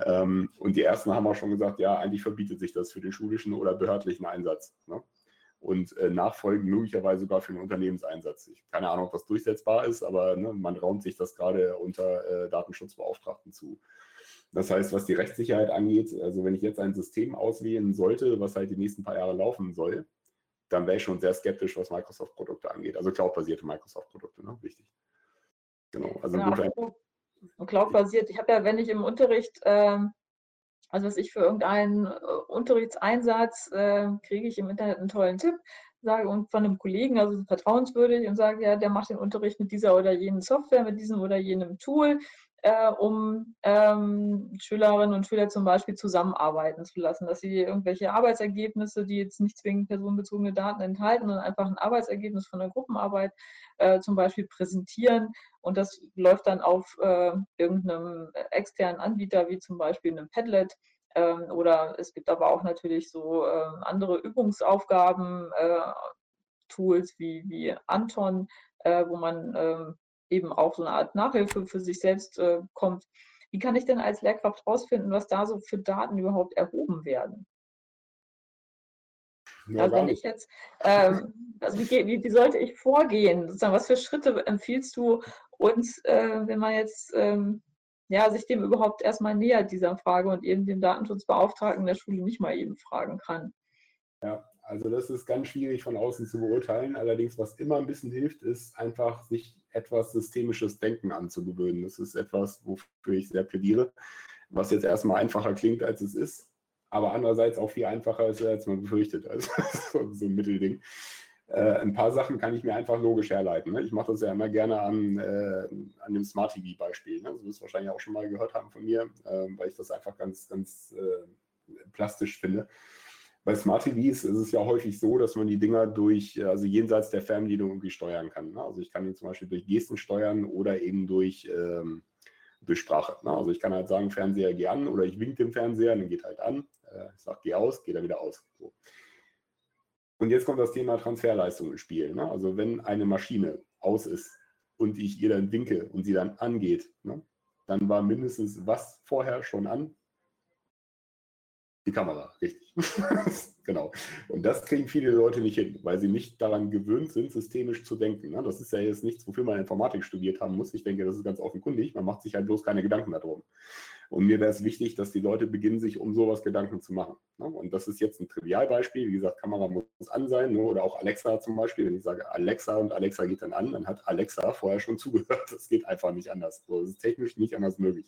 Speaker 3: Ähm, und die ersten haben auch schon gesagt, ja, eigentlich verbietet sich das für den schulischen oder behördlichen Einsatz. Ne? Und äh, nachfolgend möglicherweise sogar für einen Unternehmenseinsatz. Ich, keine Ahnung, ob das durchsetzbar ist, aber ne, man raumt sich das gerade unter äh, Datenschutzbeauftragten zu. Das heißt, was die Rechtssicherheit angeht, also wenn ich jetzt ein System auswählen sollte, was halt die nächsten paar Jahre laufen soll, dann wäre ich schon sehr skeptisch, was Microsoft-Produkte angeht. Also cloud-basierte Microsoft-Produkte, ne? wichtig.
Speaker 2: Genau. Also genau. Cloud-basiert. Ich habe ja, wenn ich im Unterricht ähm, also was ich für irgendeinen äh, Unterrichtseinsatz äh, kriege ich im Internet einen tollen Tipp, sage und von einem Kollegen, also vertrauenswürdig, und sage, ja, der macht den Unterricht mit dieser oder jenen Software, mit diesem oder jenem Tool, äh, um ähm, Schülerinnen und Schüler zum Beispiel zusammenarbeiten zu lassen, dass sie irgendwelche Arbeitsergebnisse, die jetzt nicht zwingend personenbezogene Daten enthalten, sondern einfach ein Arbeitsergebnis von der Gruppenarbeit äh, zum Beispiel präsentieren. Und das läuft dann auf äh, irgendeinem externen Anbieter, wie zum Beispiel einem Padlet. Ähm, oder es gibt aber auch natürlich so äh, andere Übungsaufgaben, äh, Tools wie, wie Anton, äh, wo man ähm, eben auch so eine Art Nachhilfe für sich selbst äh, kommt. Wie kann ich denn als Lehrkraft herausfinden, was da so für Daten überhaupt erhoben werden? Ja, also wenn ich jetzt, ähm, also wie, wie, wie, sollte ich vorgehen? Sozusagen, was für Schritte empfiehlst du uns, äh, wenn man jetzt ähm, ja, sich dem überhaupt erstmal nähert, dieser Frage und eben den Datenschutzbeauftragten der Schule nicht mal eben fragen kann?
Speaker 3: Ja, also das ist ganz schwierig von außen zu beurteilen. Allerdings, was immer ein bisschen hilft, ist einfach sich etwas systemisches Denken anzugewöhnen. Das ist etwas, wofür ich sehr plädiere, was jetzt erstmal einfacher klingt, als es ist, aber andererseits auch viel einfacher ist, als man befürchtet. Also so ein Mittelding. Äh, ein paar Sachen kann ich mir einfach logisch herleiten. Ne? Ich mache das ja immer gerne an, äh, an dem Smart TV-Beispiel. Ne? Das wirst du wahrscheinlich auch schon mal gehört haben von mir, äh, weil ich das einfach ganz, ganz äh, plastisch finde bei Smart TVs ist es ja häufig so, dass man die Dinger durch, also jenseits der Fernbedienung irgendwie steuern kann. Ne? Also ich kann ihn zum Beispiel durch Gesten steuern oder eben durch, ähm, durch Sprache. Ne? Also ich kann halt sagen, Fernseher geh an oder ich wink dem Fernseher, dann geht halt an. Äh, ich sage, geh aus, geht er wieder aus. So. Und jetzt kommt das Thema Transferleistung ins Spiel. Ne? Also wenn eine Maschine aus ist und ich ihr dann winke und sie dann angeht, ne? dann war mindestens was vorher schon an, die Kamera, richtig. genau. Und das kriegen viele Leute nicht hin, weil sie nicht daran gewöhnt sind, systemisch zu denken. Ne? Das ist ja jetzt nichts, wofür man Informatik studiert haben muss. Ich denke, das ist ganz offenkundig. Man macht sich halt bloß keine Gedanken darum. Und mir wäre es wichtig, dass die Leute beginnen, sich um sowas Gedanken zu machen. Ne? Und das ist jetzt ein Trivialbeispiel. Wie gesagt, Kamera muss an sein. Ne? Oder auch Alexa zum Beispiel. Wenn ich sage Alexa und Alexa geht dann an, dann hat Alexa vorher schon zugehört. Das geht einfach nicht anders. Das ist technisch nicht anders möglich.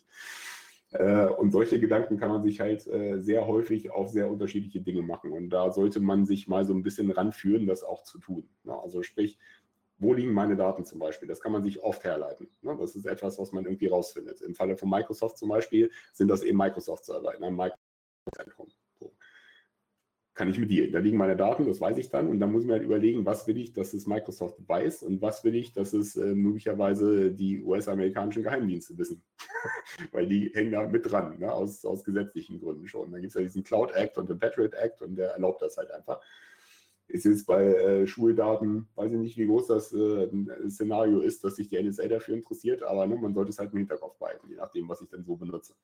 Speaker 3: Äh, und solche Gedanken kann man sich halt äh, sehr häufig auf sehr unterschiedliche Dinge machen. Und da sollte man sich mal so ein bisschen ranführen, das auch zu tun. Also sprich, wo liegen meine Daten zum Beispiel? Das kann man sich oft herleiten. Das ist etwas, was man irgendwie rausfindet. Im Falle von Microsoft zum Beispiel sind das eben Microsoft-Server in einem Microsoft-Zentrum kann ich mit dir. Da liegen meine Daten, das weiß ich dann. Und dann muss ich mir halt überlegen, was will ich, dass es Microsoft weiß und was will ich, dass es äh, möglicherweise die US-amerikanischen Geheimdienste wissen. Weil die hängen da mit dran, ne? aus, aus gesetzlichen Gründen schon. Dann gibt es ja diesen Cloud Act und den Patriot Act und der erlaubt das halt einfach. ist jetzt bei äh, Schuldaten, weiß ich nicht, wie groß das äh, Szenario ist, dass sich die NSA dafür interessiert, aber ne, man sollte es halt im Hinterkopf behalten, je nachdem, was ich dann so benutze.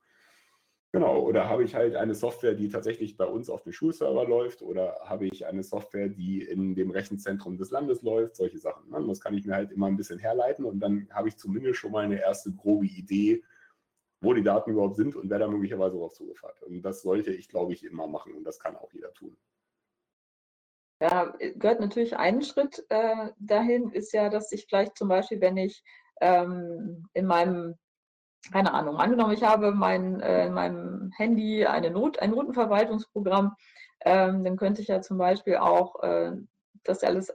Speaker 3: Genau, oder habe ich halt eine Software, die tatsächlich bei uns auf dem Schulserver läuft, oder habe ich eine Software, die in dem Rechenzentrum des Landes läuft, solche Sachen. Ne? Das kann ich mir halt immer ein bisschen herleiten und dann habe ich zumindest schon mal eine erste grobe Idee, wo die Daten überhaupt sind und wer da möglicherweise darauf Zugriff. Und das sollte ich, glaube ich, immer machen und das kann auch jeder tun.
Speaker 2: Ja, gehört natürlich ein Schritt äh, dahin, ist ja, dass ich vielleicht zum Beispiel, wenn ich ähm, in meinem, keine Ahnung, angenommen, ich habe mein, äh, in meinem Handy eine Not, ein Notenverwaltungsprogramm, ähm, dann könnte ich ja zum Beispiel auch äh, das alles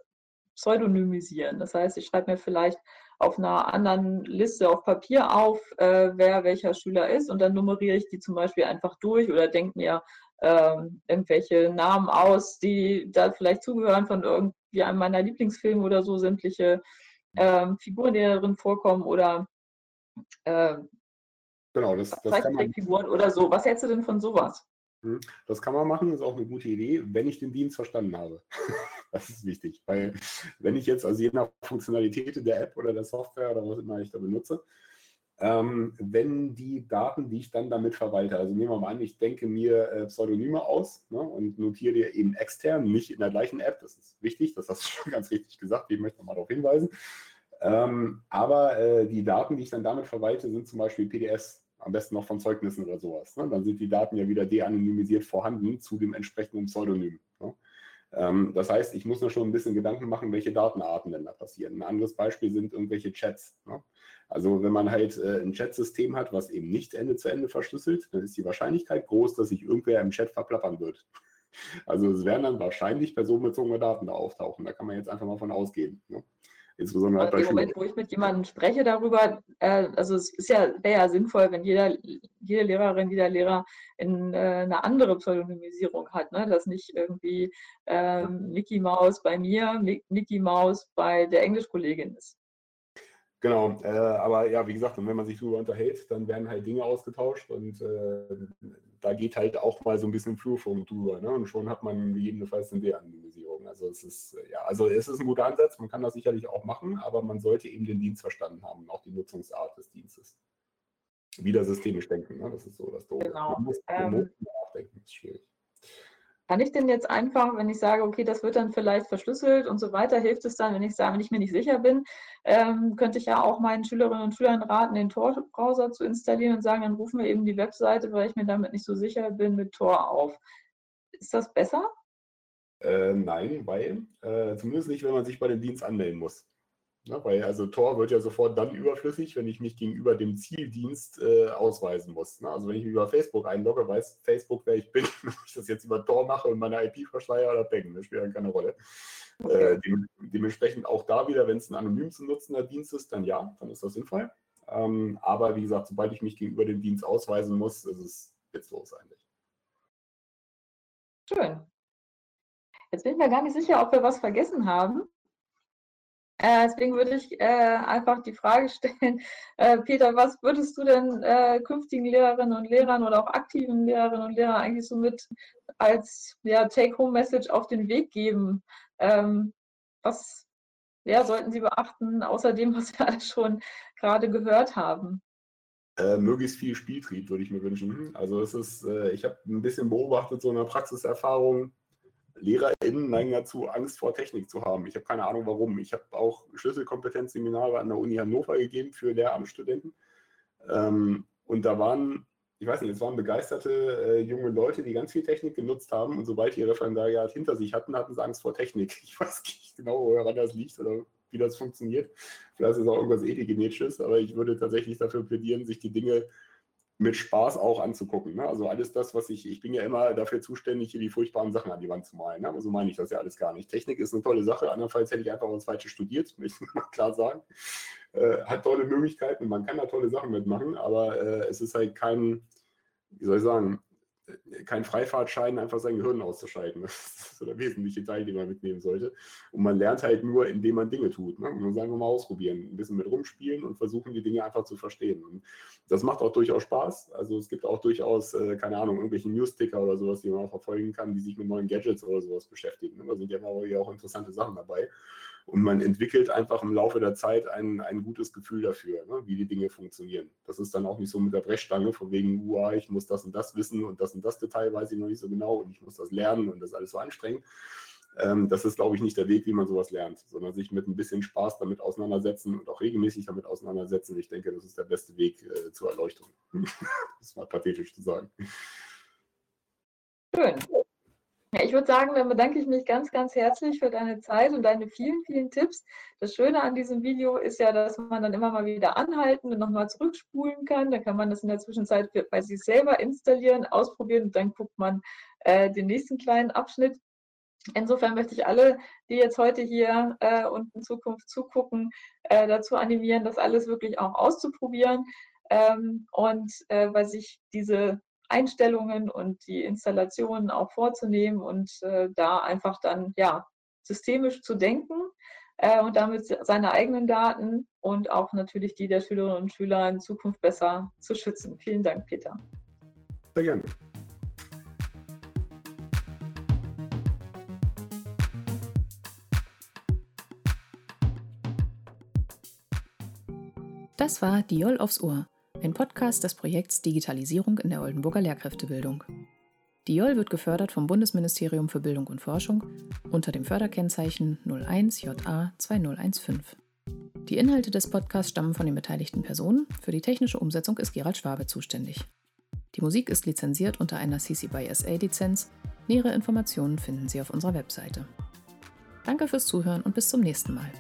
Speaker 2: pseudonymisieren. Das heißt, ich schreibe mir vielleicht auf einer anderen Liste auf Papier auf, äh, wer welcher Schüler ist und dann nummeriere ich die zum Beispiel einfach durch oder denke mir ähm, irgendwelche Namen aus, die da vielleicht zugehören von irgendwie einem meiner Lieblingsfilme oder so, sämtliche ähm, Figuren, die darin vorkommen oder äh,
Speaker 3: genau, das, das kann man.
Speaker 2: Figuren oder so. Was hältst du denn von sowas?
Speaker 3: Hm, das kann man machen, ist auch eine gute Idee, wenn ich den Dienst verstanden habe. das ist wichtig, weil wenn ich jetzt, also je nach Funktionalität der App oder der Software oder was immer ich da benutze, ähm, wenn die Daten, die ich dann damit verwalte, also nehmen wir mal an, ich denke mir äh, Pseudonyme aus ne, und notiere die eben extern, nicht in der gleichen App, das ist wichtig, das hast du schon ganz richtig gesagt, ich möchte nochmal darauf hinweisen. Ähm, aber äh, die Daten, die ich dann damit verwalte, sind zum Beispiel PDFs, am besten noch von Zeugnissen oder sowas. Ne? Dann sind die Daten ja wieder de-anonymisiert vorhanden zu dem entsprechenden Pseudonym. Ne? Ähm, das heißt, ich muss mir schon ein bisschen Gedanken machen, welche Datenarten denn da passieren. Ein anderes Beispiel sind irgendwelche Chats. Ne? Also wenn man halt äh, ein Chatsystem hat, was eben nicht Ende zu Ende verschlüsselt, dann ist die Wahrscheinlichkeit groß, dass sich irgendwer im Chat verplappern wird. Also es werden dann wahrscheinlich personenbezogene Daten da auftauchen. Da kann man jetzt einfach mal von ausgehen. Ne?
Speaker 2: Insbesondere halt bei Im Moment, wo ich mit jemandem spreche darüber, äh, also es ist ja, wäre ja sinnvoll, wenn jeder, jede Lehrerin, jeder Lehrer in, äh, eine andere Pseudonymisierung hat, ne? dass nicht irgendwie ähm, Mickey Maus bei mir, Mickey Maus bei der Englischkollegin ist.
Speaker 3: Genau, äh, aber ja, wie gesagt, wenn man sich darüber unterhält, dann werden halt Dinge ausgetauscht und äh, da geht halt auch mal so ein bisschen Flurfunk drüber. Ne? Und schon hat man gegebenenfalls eine De-Anonymisierung. Also es ist, ja, also es ist ein guter Ansatz, man kann das sicherlich auch machen, aber man sollte eben den Dienst verstanden haben und auch die Nutzungsart des Dienstes. Wieder systemisch denken, ne? das ist so das Doofe.
Speaker 2: Genau. Man muss, man ähm, nachdenken, ist schwierig. Kann ich denn jetzt einfach, wenn ich sage, okay, das wird dann vielleicht verschlüsselt und so weiter, hilft es dann, wenn ich sage, wenn ich mir nicht sicher bin, ähm, könnte ich ja auch meinen Schülerinnen und Schülern raten, den Tor-Browser zu installieren und sagen, dann rufen wir eben die Webseite, weil ich mir damit nicht so sicher bin, mit Tor auf. Ist das besser?
Speaker 3: Äh, nein, weil, äh, zumindest nicht, wenn man sich bei dem Dienst anmelden muss. Ne, weil also Tor wird ja sofort dann überflüssig, wenn ich mich gegenüber dem Zieldienst äh, ausweisen muss. Ne? Also wenn ich mich über Facebook einlogge, weiß Facebook, wer ich bin. Ob ich das jetzt über Tor mache und meine IP verschleiere oder Peng, das spielt dann keine Rolle. Okay. Äh, dem, dementsprechend auch da wieder, wenn es ein anonym zu nutzender Dienst ist, dann ja, dann ist das sinnvoll. Ähm, aber wie gesagt, sobald ich mich gegenüber dem Dienst ausweisen muss, ist es witzlos eigentlich.
Speaker 2: Schön. Jetzt bin ich mir gar nicht sicher, ob wir was vergessen haben. Äh, deswegen würde ich äh, einfach die Frage stellen, äh, Peter, was würdest du denn äh, künftigen Lehrerinnen und Lehrern oder auch aktiven Lehrerinnen und Lehrern eigentlich so mit als ja, Take-Home-Message auf den Weg geben? Ähm, was ja, sollten sie beachten, außer dem, was wir alle schon gerade gehört haben?
Speaker 3: Äh, möglichst viel Spieltrieb würde ich mir wünschen. Also es ist, äh, ich habe ein bisschen beobachtet, so eine Praxiserfahrung, LehrerInnen neigen dazu, Angst vor Technik zu haben. Ich habe keine Ahnung warum. Ich habe auch Schlüsselkompetenzseminare an der Uni Hannover gegeben für Lehramtsstudenten. Ähm, und da waren, ich weiß nicht, es waren begeisterte äh, junge Leute, die ganz viel Technik genutzt haben. Und sobald die ihr Referendariat hinter sich hatten, hatten sie Angst vor Technik. Ich weiß nicht genau, woran das liegt oder wie das funktioniert. Vielleicht ist es auch irgendwas Epigenetisches, aber ich würde tatsächlich dafür plädieren, sich die Dinge mit Spaß auch anzugucken. Ne? Also alles das, was ich, ich bin ja immer dafür zuständig, hier die furchtbaren Sachen an die Wand zu malen. Ne? Aber so meine ich das ja alles gar nicht. Technik ist eine tolle Sache, andernfalls hätte ich einfach was Falsches studiert, möchte ich mal klar sagen. Äh, hat tolle Möglichkeiten, man kann da tolle Sachen mitmachen, aber äh, es ist halt kein, wie soll ich sagen, kein Freifahrtschein, einfach sein Gehirn auszuschalten. Das ist so der wesentliche Teil, den man mitnehmen sollte. Und man lernt halt nur, indem man Dinge tut. Ne? Und sagen wir mal ausprobieren, ein bisschen mit rumspielen und versuchen, die Dinge einfach zu verstehen. Und das macht auch durchaus Spaß. Also es gibt auch durchaus, äh, keine Ahnung, irgendwelche News-Ticker oder sowas, die man auch verfolgen kann, die sich mit neuen Gadgets oder sowas beschäftigen. Da sind ja auch interessante Sachen dabei. Und man entwickelt einfach im Laufe der Zeit ein, ein gutes Gefühl dafür, ne, wie die Dinge funktionieren. Das ist dann auch nicht so mit der Brechstange, von wegen, uah, ich muss das und das wissen und das und das Detail weiß ich noch nicht so genau und ich muss das lernen und das ist alles so anstrengend. Ähm, das ist, glaube ich, nicht der Weg, wie man sowas lernt, sondern sich mit ein bisschen Spaß damit auseinandersetzen und auch regelmäßig damit auseinandersetzen. Ich denke, das ist der beste Weg äh, zur Erleuchtung. das war pathetisch zu sagen.
Speaker 2: Schön. Ich würde sagen, dann bedanke ich mich ganz, ganz herzlich für deine Zeit und deine vielen, vielen Tipps. Das Schöne an diesem Video ist ja, dass man dann immer mal wieder anhalten und nochmal zurückspulen kann. Dann kann man das in der Zwischenzeit bei sich selber installieren, ausprobieren und dann guckt man äh, den nächsten kleinen Abschnitt. Insofern möchte ich alle, die jetzt heute hier äh, und in Zukunft zugucken, äh, dazu animieren, das alles wirklich auch auszuprobieren ähm, und äh, bei sich diese Einstellungen und die Installationen auch vorzunehmen und äh, da einfach dann ja systemisch zu denken äh, und damit seine eigenen Daten und auch natürlich die der Schülerinnen und Schüler in Zukunft besser zu schützen. Vielen Dank, Peter.
Speaker 3: Sehr gerne.
Speaker 1: Das war Diol aufs Ohr ein Podcast des Projekts Digitalisierung in der Oldenburger Lehrkräftebildung. DIOL wird gefördert vom Bundesministerium für Bildung und Forschung unter dem Förderkennzeichen 01JA 2015. Die Inhalte des Podcasts stammen von den beteiligten Personen. Für die technische Umsetzung ist Gerald Schwabe zuständig. Die Musik ist lizenziert unter einer CC by SA Lizenz. Nähere Informationen finden Sie auf unserer Webseite. Danke fürs Zuhören und bis zum nächsten Mal.